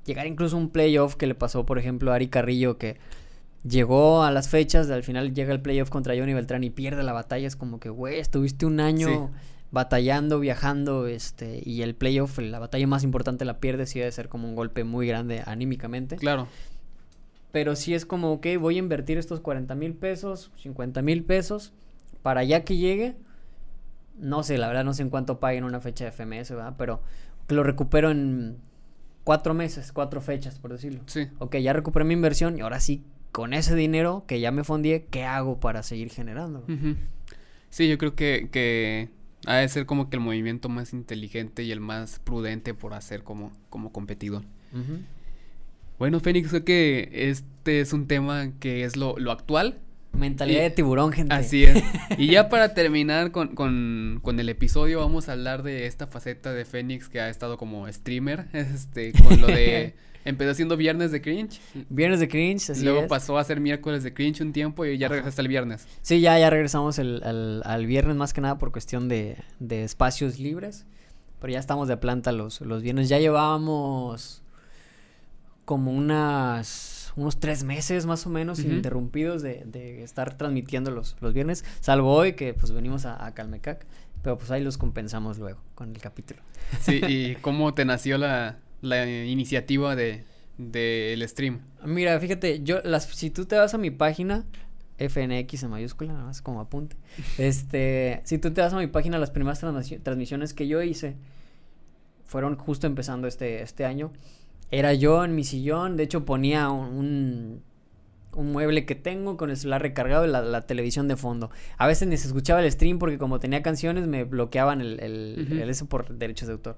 [SPEAKER 2] llegar incluso a un playoff que le pasó, por ejemplo, a Ari Carrillo, que llegó a las fechas, al final llega el playoff contra Johnny Beltrán y pierde la batalla, es como que, güey, estuviste un año... Sí batallando, viajando, este, y el playoff, la batalla más importante la pierdes y debe ser como un golpe muy grande anímicamente.
[SPEAKER 1] Claro.
[SPEAKER 2] Pero sí es como, ok, voy a invertir estos 40 mil pesos, 50 mil pesos, para ya que llegue, no sé, la verdad no sé en cuánto paguen una fecha de FMS, ¿verdad? Pero lo recupero en cuatro meses, cuatro fechas, por decirlo.
[SPEAKER 1] Sí.
[SPEAKER 2] Ok, ya recuperé mi inversión y ahora sí, con ese dinero que ya me fondié, ¿qué hago para seguir generando?
[SPEAKER 1] Uh -huh. Sí, yo creo que, que ha de ser como que el movimiento más inteligente y el más prudente por hacer como, como competidor.
[SPEAKER 2] Uh -huh.
[SPEAKER 1] Bueno, Fénix, creo que este es un tema que es lo, lo actual.
[SPEAKER 2] Mentalidad y, de tiburón, gente.
[SPEAKER 1] Así es. <laughs> y ya para terminar con, con, con, el episodio, vamos a hablar de esta faceta de Fénix que ha estado como streamer, <laughs> este, con lo de... <laughs> Empezó haciendo viernes de cringe.
[SPEAKER 2] Viernes de cringe, así
[SPEAKER 1] Luego
[SPEAKER 2] es.
[SPEAKER 1] pasó a ser miércoles de cringe un tiempo y ya regresaste el viernes.
[SPEAKER 2] Sí, ya, ya regresamos el, al viernes más que nada por cuestión de, de, espacios libres. Pero ya estamos de planta los, los viernes. Ya llevábamos como unas unos tres meses más o menos uh -huh. interrumpidos de, de, estar transmitiendo los, los viernes. Salvo hoy que pues venimos a, a Calmecac. Pero pues ahí los compensamos luego con el capítulo.
[SPEAKER 1] Sí, ¿y <laughs> cómo te nació la, la iniciativa de del stream?
[SPEAKER 2] Mira, fíjate, yo las si tú te vas a mi página FNX en mayúscula, nada más como apunte. Este, si tú te vas a mi página, las primeras transmisiones que yo hice fueron justo empezando este, este año. Era yo en mi sillón, de hecho ponía un mueble que tengo con el celular recargado y la, televisión de fondo. A veces ni se escuchaba el stream porque como tenía canciones me bloqueaban el, el, eso por derechos de autor.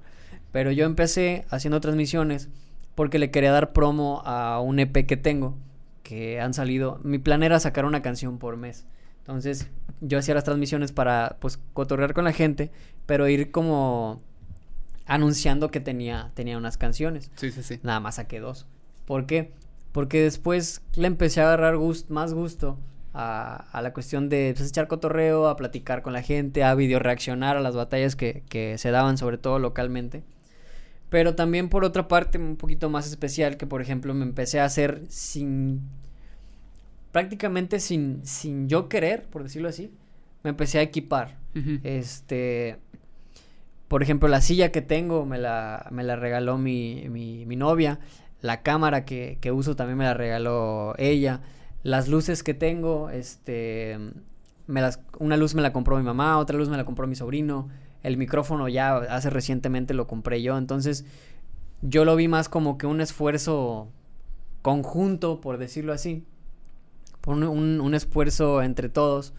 [SPEAKER 2] Pero yo empecé haciendo transmisiones porque le quería dar promo a un EP que tengo que han salido. Mi plan era sacar una canción por mes. Entonces, yo hacía las transmisiones para, pues, cotorrear con la gente, pero ir como anunciando que tenía, tenía unas canciones.
[SPEAKER 1] Sí, sí, sí.
[SPEAKER 2] Nada más saqué dos. ¿Por qué? Porque después le empecé a agarrar más gusto a, a, la cuestión de pues, echar cotorreo, a platicar con la gente, a video reaccionar a las batallas que, que se daban, sobre todo localmente. Pero también por otra parte, un poquito más especial, que por ejemplo me empecé a hacer sin. prácticamente sin, sin yo querer, por decirlo así. Me empecé a equipar. Este. Por ejemplo, la silla que tengo me la, me la regaló mi, mi, mi novia. La cámara que, que, uso también me la regaló ella. Las luces que tengo, este. Me las, una luz me la compró mi mamá, otra luz me la compró mi sobrino el micrófono ya hace recientemente lo compré yo, entonces yo lo vi más como que un esfuerzo conjunto, por decirlo así, un, un, esfuerzo entre todos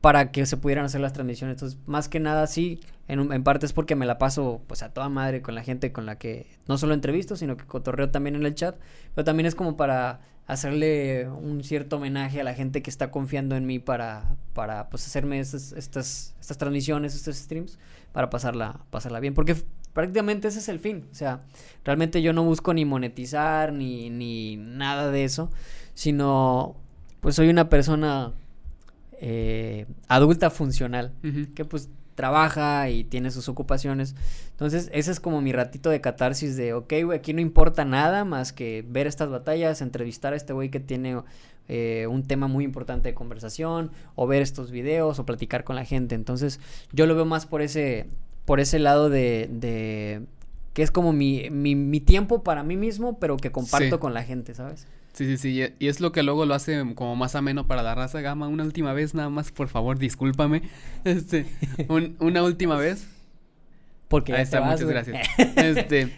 [SPEAKER 2] para que se pudieran hacer las transmisiones. Entonces, más que nada, sí, en, en, parte es porque me la paso pues a toda madre con la gente con la que no solo entrevisto, sino que cotorreo también en el chat, pero también es como para hacerle un cierto homenaje a la gente que está confiando en mí para, para pues hacerme estas, estas, estas transmisiones, estos streams, para pasarla, pasarla bien. Porque prácticamente ese es el fin. O sea, realmente yo no busco ni monetizar ni, ni nada de eso, sino pues soy una persona eh, adulta funcional, que pues trabaja y tiene sus ocupaciones. Entonces, ese es como mi ratito de catarsis de, ok, güey, aquí no importa nada más que ver estas batallas, entrevistar a este güey que tiene eh, un tema muy importante de conversación, o ver estos videos, o platicar con la gente. Entonces, yo lo veo más por ese, por ese lado de, de que es como mi, mi, mi tiempo para mí mismo, pero que comparto con la gente, ¿sabes?
[SPEAKER 1] Sí, sí, sí. Y es lo que luego lo hace como más ameno para la raza gama. Una última vez, nada más, por favor, discúlpame. <laughs> Este, una última vez.
[SPEAKER 2] Porque
[SPEAKER 1] Ahí está, muchas gracias. <laughs> Este,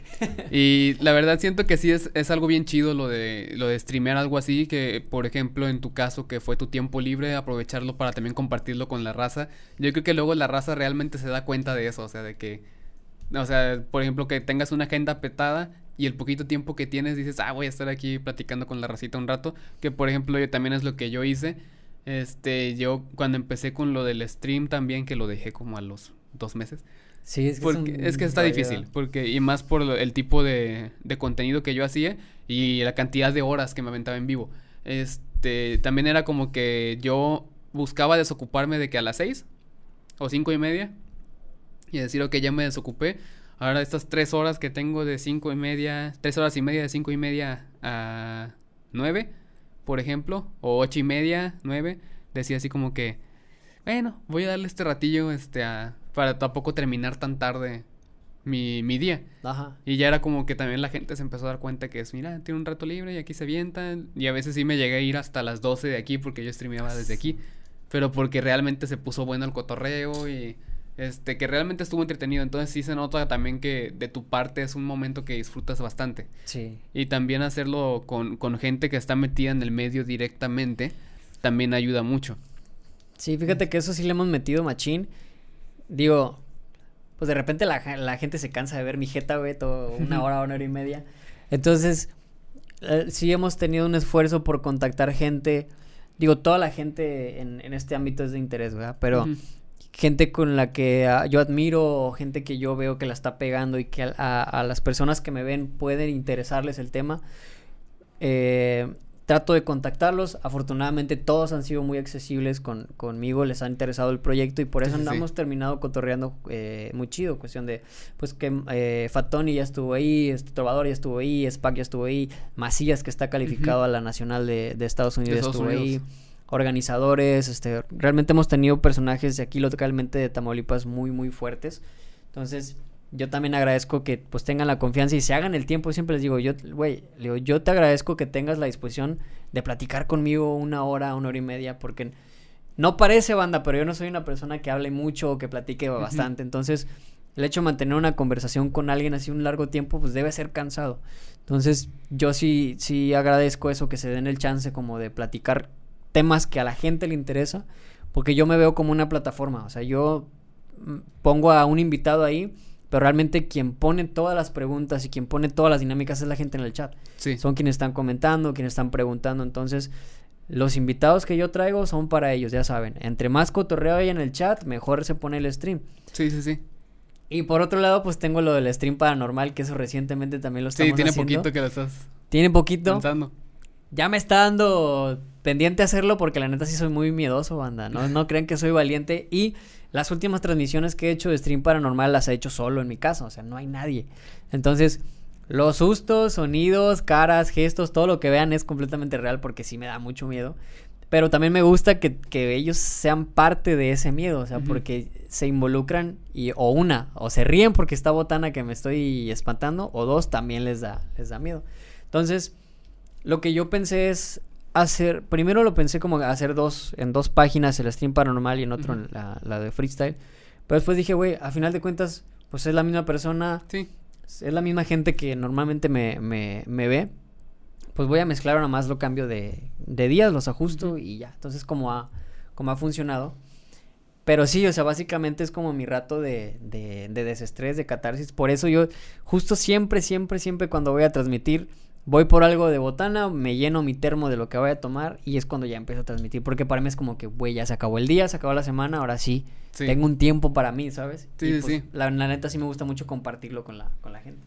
[SPEAKER 1] y la verdad siento que sí es, es algo bien chido lo de, lo de streamear algo así, que por ejemplo en tu caso que fue tu tiempo libre, aprovecharlo para también compartirlo con la raza. Yo creo que luego la raza realmente se da cuenta de eso, o sea, de que, o sea, por ejemplo que tengas una agenda petada y el poquito tiempo que tienes dices, ah, voy a estar aquí platicando con la racita un rato, que por ejemplo yo también es lo que yo hice. Este, yo cuando empecé con lo del stream también, que lo dejé como a los dos meses.
[SPEAKER 2] Sí, es
[SPEAKER 1] que, es, que está difícil, porque, y más por el tipo de, de contenido que yo hacía y la cantidad de horas que me aventaba en vivo. Este, también era como que yo buscaba desocuparme de que a las seis o cinco y media y decir, ok, ya me desocupé, Ahora estas tres horas que tengo de cinco y media, tres horas y media de cinco y media a nueve, por ejemplo, o ocho y media, nueve, decía así como que, bueno, voy a darle este ratillo, este, a, para tampoco terminar tan tarde mi, mi día. Ajá. Y ya era como que también la gente se empezó a dar cuenta que es, mira, tiene un rato libre y aquí se avientan. Y a veces sí me llegué a ir hasta las 12 de aquí porque yo streameaba desde aquí. Pero porque realmente se puso bueno el cotorreo y este, que realmente estuvo entretenido. Entonces sí se nota también que de tu parte es un momento que disfrutas bastante.
[SPEAKER 2] Sí.
[SPEAKER 1] Y también hacerlo con, con gente que está metida en el medio directamente también ayuda mucho.
[SPEAKER 2] Sí, fíjate que eso sí le hemos metido machín. Digo, pues de repente la, la gente se cansa de ver mi jeta, güey, todo una <laughs> hora, una hora y media. Entonces, eh, sí hemos tenido un esfuerzo por contactar gente. Digo, toda la gente en, en este ámbito es de interés, ¿verdad? Pero gente con la que ah, yo admiro o gente que yo veo que la está pegando y que a, las personas que me ven pueden interesarles el tema. Eh, trato de contactarlos. Afortunadamente todos han sido muy accesibles con, conmigo, les ha interesado el proyecto y por eso hemos terminado cotorreando eh, muy chido. Cuestión de, pues que eh, Fatoni ya estuvo ahí, este Trovador ya estuvo ahí, Spac ya estuvo ahí, Macías que está calificado a la Nacional de, Estados Unidos estuvo ahí organizadores, este, realmente hemos tenido personajes de aquí localmente de Tamaulipas muy, muy fuertes. Entonces, yo también agradezco que pues tengan la confianza y se hagan el tiempo. Siempre les digo, yo, güey, yo te agradezco que tengas la disposición de platicar conmigo una hora, una hora y media, porque no parece banda, pero yo no soy una persona que hable mucho o que platique bastante. Entonces, el hecho de mantener una conversación con alguien así un largo tiempo, pues debe ser cansado. Entonces, yo sí, sí agradezco eso, que se den el chance como de platicar temas que a la gente le interesa, porque yo me veo como una plataforma. O sea, yo mm, pongo a un invitado ahí pero realmente quien pone todas las preguntas y quien pone todas las dinámicas es la gente en el chat. Sí. Son quienes están comentando, quienes están preguntando, entonces los invitados que yo traigo son para ellos, ya saben. Entre más cotorreo hay en el chat, mejor se pone el stream.
[SPEAKER 1] Sí, sí, sí.
[SPEAKER 2] Y por otro lado, pues tengo lo del stream paranormal, que eso recientemente también lo estamos Sí,
[SPEAKER 1] tiene poquito que lo estás.
[SPEAKER 2] Tiene poquito. Pensando. Ya me está dando pendiente hacerlo porque la neta sí soy muy miedoso, banda. No, no crean que soy valiente. Y las últimas transmisiones que he hecho de stream paranormal las he hecho solo en mi casa, o sea, no hay nadie. Entonces, los sustos, sonidos, caras, gestos, todo lo que vean es completamente real porque sí me da mucho miedo. Pero también me gusta que, ellos sean parte de ese miedo, o sea, porque se involucran y o una, o se ríen porque está botana que me estoy espantando, o dos, también les da, les da miedo. Entonces, lo que yo pensé es hacer, primero lo pensé como hacer dos, en dos páginas el stream paranormal y en otro la, la, de freestyle. Pero después dije, güey, a final de cuentas, pues es la misma persona.
[SPEAKER 1] Sí.
[SPEAKER 2] Es la misma gente que normalmente me, me, me ve. Pues voy a mezclar nada más lo cambio de, de días, los ajusto y ya. Entonces, como ha, como ha funcionado. Pero sí, o sea, básicamente es como mi rato de, de, de desestrés, de catarsis. Por eso yo, justo siempre, siempre, siempre cuando voy a transmitir, voy por algo de botana, me lleno mi termo de lo que voy a tomar y es cuando ya empiezo a transmitir. Porque para mí es como que, güey, ya se acabó el día, se acabó la semana, ahora sí, tengo un tiempo para mí, ¿sabes?
[SPEAKER 1] Sí,
[SPEAKER 2] pues,
[SPEAKER 1] sí.
[SPEAKER 2] La, neta sí me gusta mucho compartirlo con la, con la gente.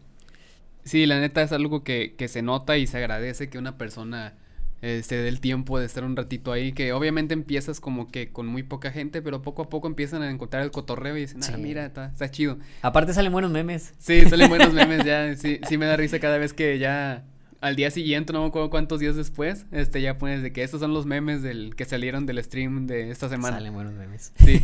[SPEAKER 1] Sí, la neta es algo que, que se nota y se agradece que una persona eh, se dé el tiempo de estar un ratito ahí, que obviamente empiezas como que con muy poca gente, pero poco a poco empiezan a encontrar el cotorreo y dicen, ah, mira, está, está chido.
[SPEAKER 2] Aparte salen buenos memes.
[SPEAKER 1] Sí, salen buenos memes, ya, sí, sí me da risa cada vez que ya al día siguiente, no me acuerdo cuántos días después, este ya pones de que estos son los memes del que salieron del stream de esta semana.
[SPEAKER 2] Salen buenos memes.
[SPEAKER 1] Sí.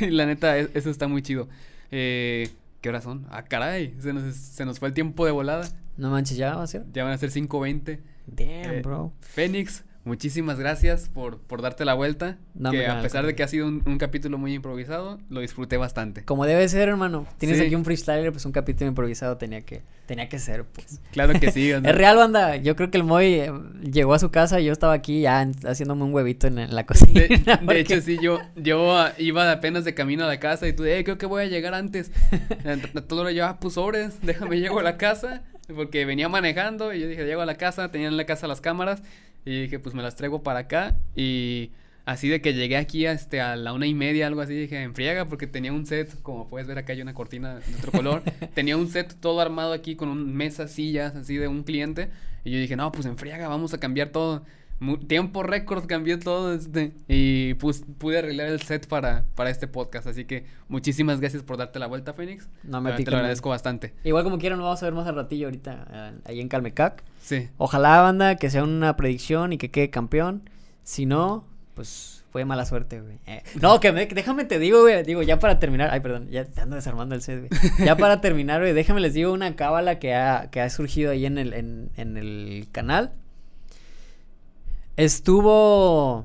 [SPEAKER 1] <laughs> <laughs> la neta, e, eso está muy chido. Eh, ¿Qué horas son? Ah, caray, se nos, se nos fue el tiempo de volada.
[SPEAKER 2] No manches, ¿ya va a ser?
[SPEAKER 1] Ya van a ser 5.20.
[SPEAKER 2] Damn, eh, bro.
[SPEAKER 1] Fénix, Muchísimas gracias por, por darte la vuelta. que a pesar de que ha sido un, capítulo muy improvisado, lo disfruté bastante.
[SPEAKER 2] Como debe ser, hermano. Tienes aquí un freestyler, pues un capítulo improvisado tenía que, tenía que ser, pues.
[SPEAKER 1] Claro que sí. <laughs>
[SPEAKER 2] es real, banda. Yo creo que el Moy eh, llegó a su casa y yo estaba aquí ya haciéndome un huevito en, la <laughs> cocina.
[SPEAKER 1] De, hecho, sí, yo, yo ah, iba apenas de camino a la casa y tú, eh, creo que voy a llegar antes. <laughs> Todo lo llevaba, pues sobres, déjame llego a la casa. Porque venía manejando y yo dije, llego a la casa, tenía en la casa las cámaras y dije, pues me las traigo para acá. Y así de que llegué aquí este, a la una y media, algo así, dije, enfriega, porque tenía un set, como puedes ver acá hay una cortina de otro color. <laughs> tenía un set todo armado aquí con un mesa, sillas, así de un cliente. Y yo dije, no, pues enfriega, vamos a cambiar todo tiempo récord cambió todo este y pues, pude arreglar el set para, para este podcast. Así que muchísimas gracias por darte la vuelta, Fénix. No me Te lo agradezco bastante.
[SPEAKER 2] Igual como quieran, nos vamos a ver más al ratillo ahorita ahí en Calmecac.
[SPEAKER 1] Sí.
[SPEAKER 2] Ojalá, banda, que sea una predicción y que quede campeón. Si no, pues fue mala suerte, güey. Eh, no, que déjame te digo, güey. Digo, ya para terminar. Ay, perdón, ya te ando desarmando el set, güey. Ya para terminar, güey, déjame les digo una cábala que ha, que ha surgido ahí en el, en, en el canal Estuvo.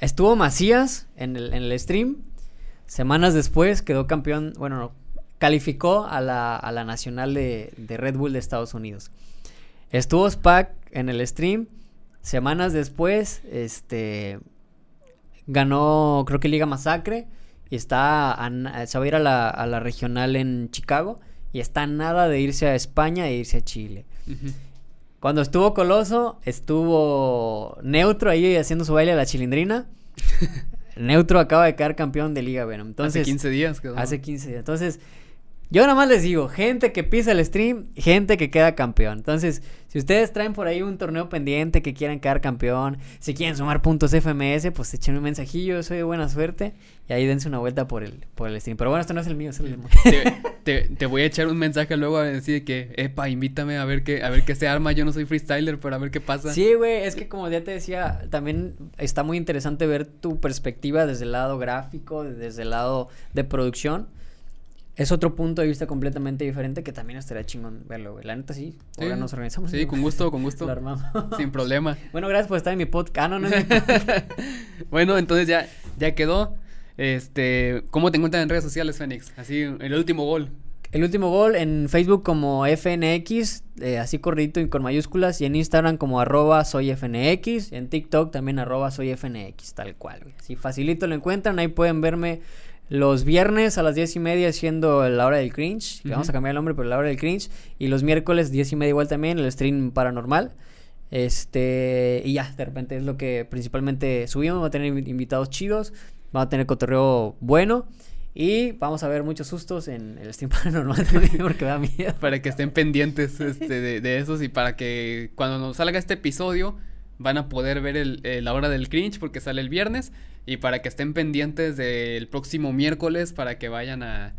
[SPEAKER 2] Estuvo Macías en el, en el stream. Semanas después quedó campeón. Bueno, calificó a la, a la nacional de, de, Red Bull de Estados Unidos. Estuvo Spack en el stream. Semanas después, este. Ganó, creo que Liga Masacre. Y está. se va a ir a la, a la regional en Chicago. Y está nada de irse a España e irse a Chile. Cuando estuvo Coloso, estuvo Neutro ahí haciendo su baile a la chilindrina. <laughs> Neutro acaba de quedar campeón de Liga Venom. Entonces,
[SPEAKER 1] hace 15 días.
[SPEAKER 2] Quedó. Hace 15 días. Entonces, yo nada más les digo, gente que pisa el stream, gente que queda campeón. Entonces, si ustedes traen por ahí un torneo pendiente que quieran quedar campeón, si quieren sumar puntos FMS, pues echen un mensajillo, soy de buena suerte. Y ahí dense una vuelta por el, por el stream. Pero bueno, esto no es el mío, es el
[SPEAKER 1] te, te, voy a echar un mensaje luego a decir que, epa, invítame a ver qué, a ver qué se arma. Yo no soy freestyler, pero a ver qué pasa.
[SPEAKER 2] Sí, güey, es que como ya te decía, también está muy interesante ver tu perspectiva desde el lado gráfico, desde el lado de producción es otro punto de vista completamente diferente que también estaría chingón verlo, güey. La neta sí. Ahora
[SPEAKER 1] Sí.
[SPEAKER 2] nos organizamos.
[SPEAKER 1] Sí, con gusto, con gusto. <laughs>
[SPEAKER 2] Lo armamos.
[SPEAKER 1] Sin problema. <laughs>
[SPEAKER 2] Bueno, gracias por estar en mi podcast. Ah, no. <laughs>
[SPEAKER 1] Bueno, entonces ya, ya quedó. Este, ¿cómo te encuentran en redes sociales, Fénix? Así, el último gol.
[SPEAKER 2] El último gol en Facebook como FNX, eh, así corridito y con mayúsculas, y en Instagram como arroba soy FNX, en TikTok también arroba soy FNX, tal cual. güey. Así facilito lo encuentran, ahí pueden verme los viernes a las diez y media haciendo la hora del cringe, que vamos a cambiar el nombre, pero la hora del cringe, y los miércoles diez y media igual también, el stream paranormal. Este, y ya, de repente es lo que principalmente subimos, vamos a tener invi- invitados chidos, vamos a tener cotorreo bueno. Y vamos a ver muchos sustos en el stream <laughs> paranormal también <laughs> porque da miedo.
[SPEAKER 1] Para que estén pendientes <laughs> este, de, de esos y para que cuando nos salga este episodio van a poder ver el, el- la hora del cringe porque sale el viernes y para que estén pendientes del próximo miércoles para que vayan a,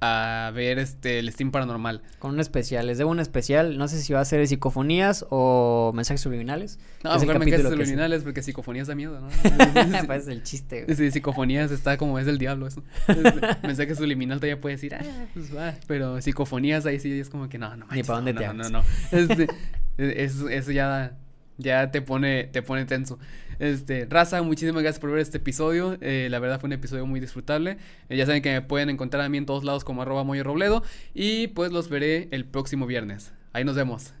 [SPEAKER 1] a ver este el stream paranormal.
[SPEAKER 2] Con un especial, les debo un especial. No sé si va a ser de psicofonías o mensajes subliminales.
[SPEAKER 1] No, mejor me quedes
[SPEAKER 2] capítulo que
[SPEAKER 1] subliminales porque psicofonías da miedo, ¿no? <laughs>
[SPEAKER 2] pues es el chiste, güey.
[SPEAKER 1] Sí, psicofonías está como es del diablo eso. <laughs> Mensaje subliminal todavía puedes decir, ah, pues va. Pero psicofonías ahí sí es como que no, no manches,
[SPEAKER 2] pa' dónde
[SPEAKER 1] no,
[SPEAKER 2] te
[SPEAKER 1] no, no,
[SPEAKER 2] hagas.
[SPEAKER 1] no. <laughs> Este, eso, eso ya, ya te pone, te pone tenso. Este, Raza, muchísimas gracias por ver este episodio. Eh, la verdad fue un episodio muy disfrutable. Eh, ya saben que me pueden encontrar a mí en todos lados como arroba Moyo Robledo. Y pues los veré el próximo viernes. Ahí nos vemos.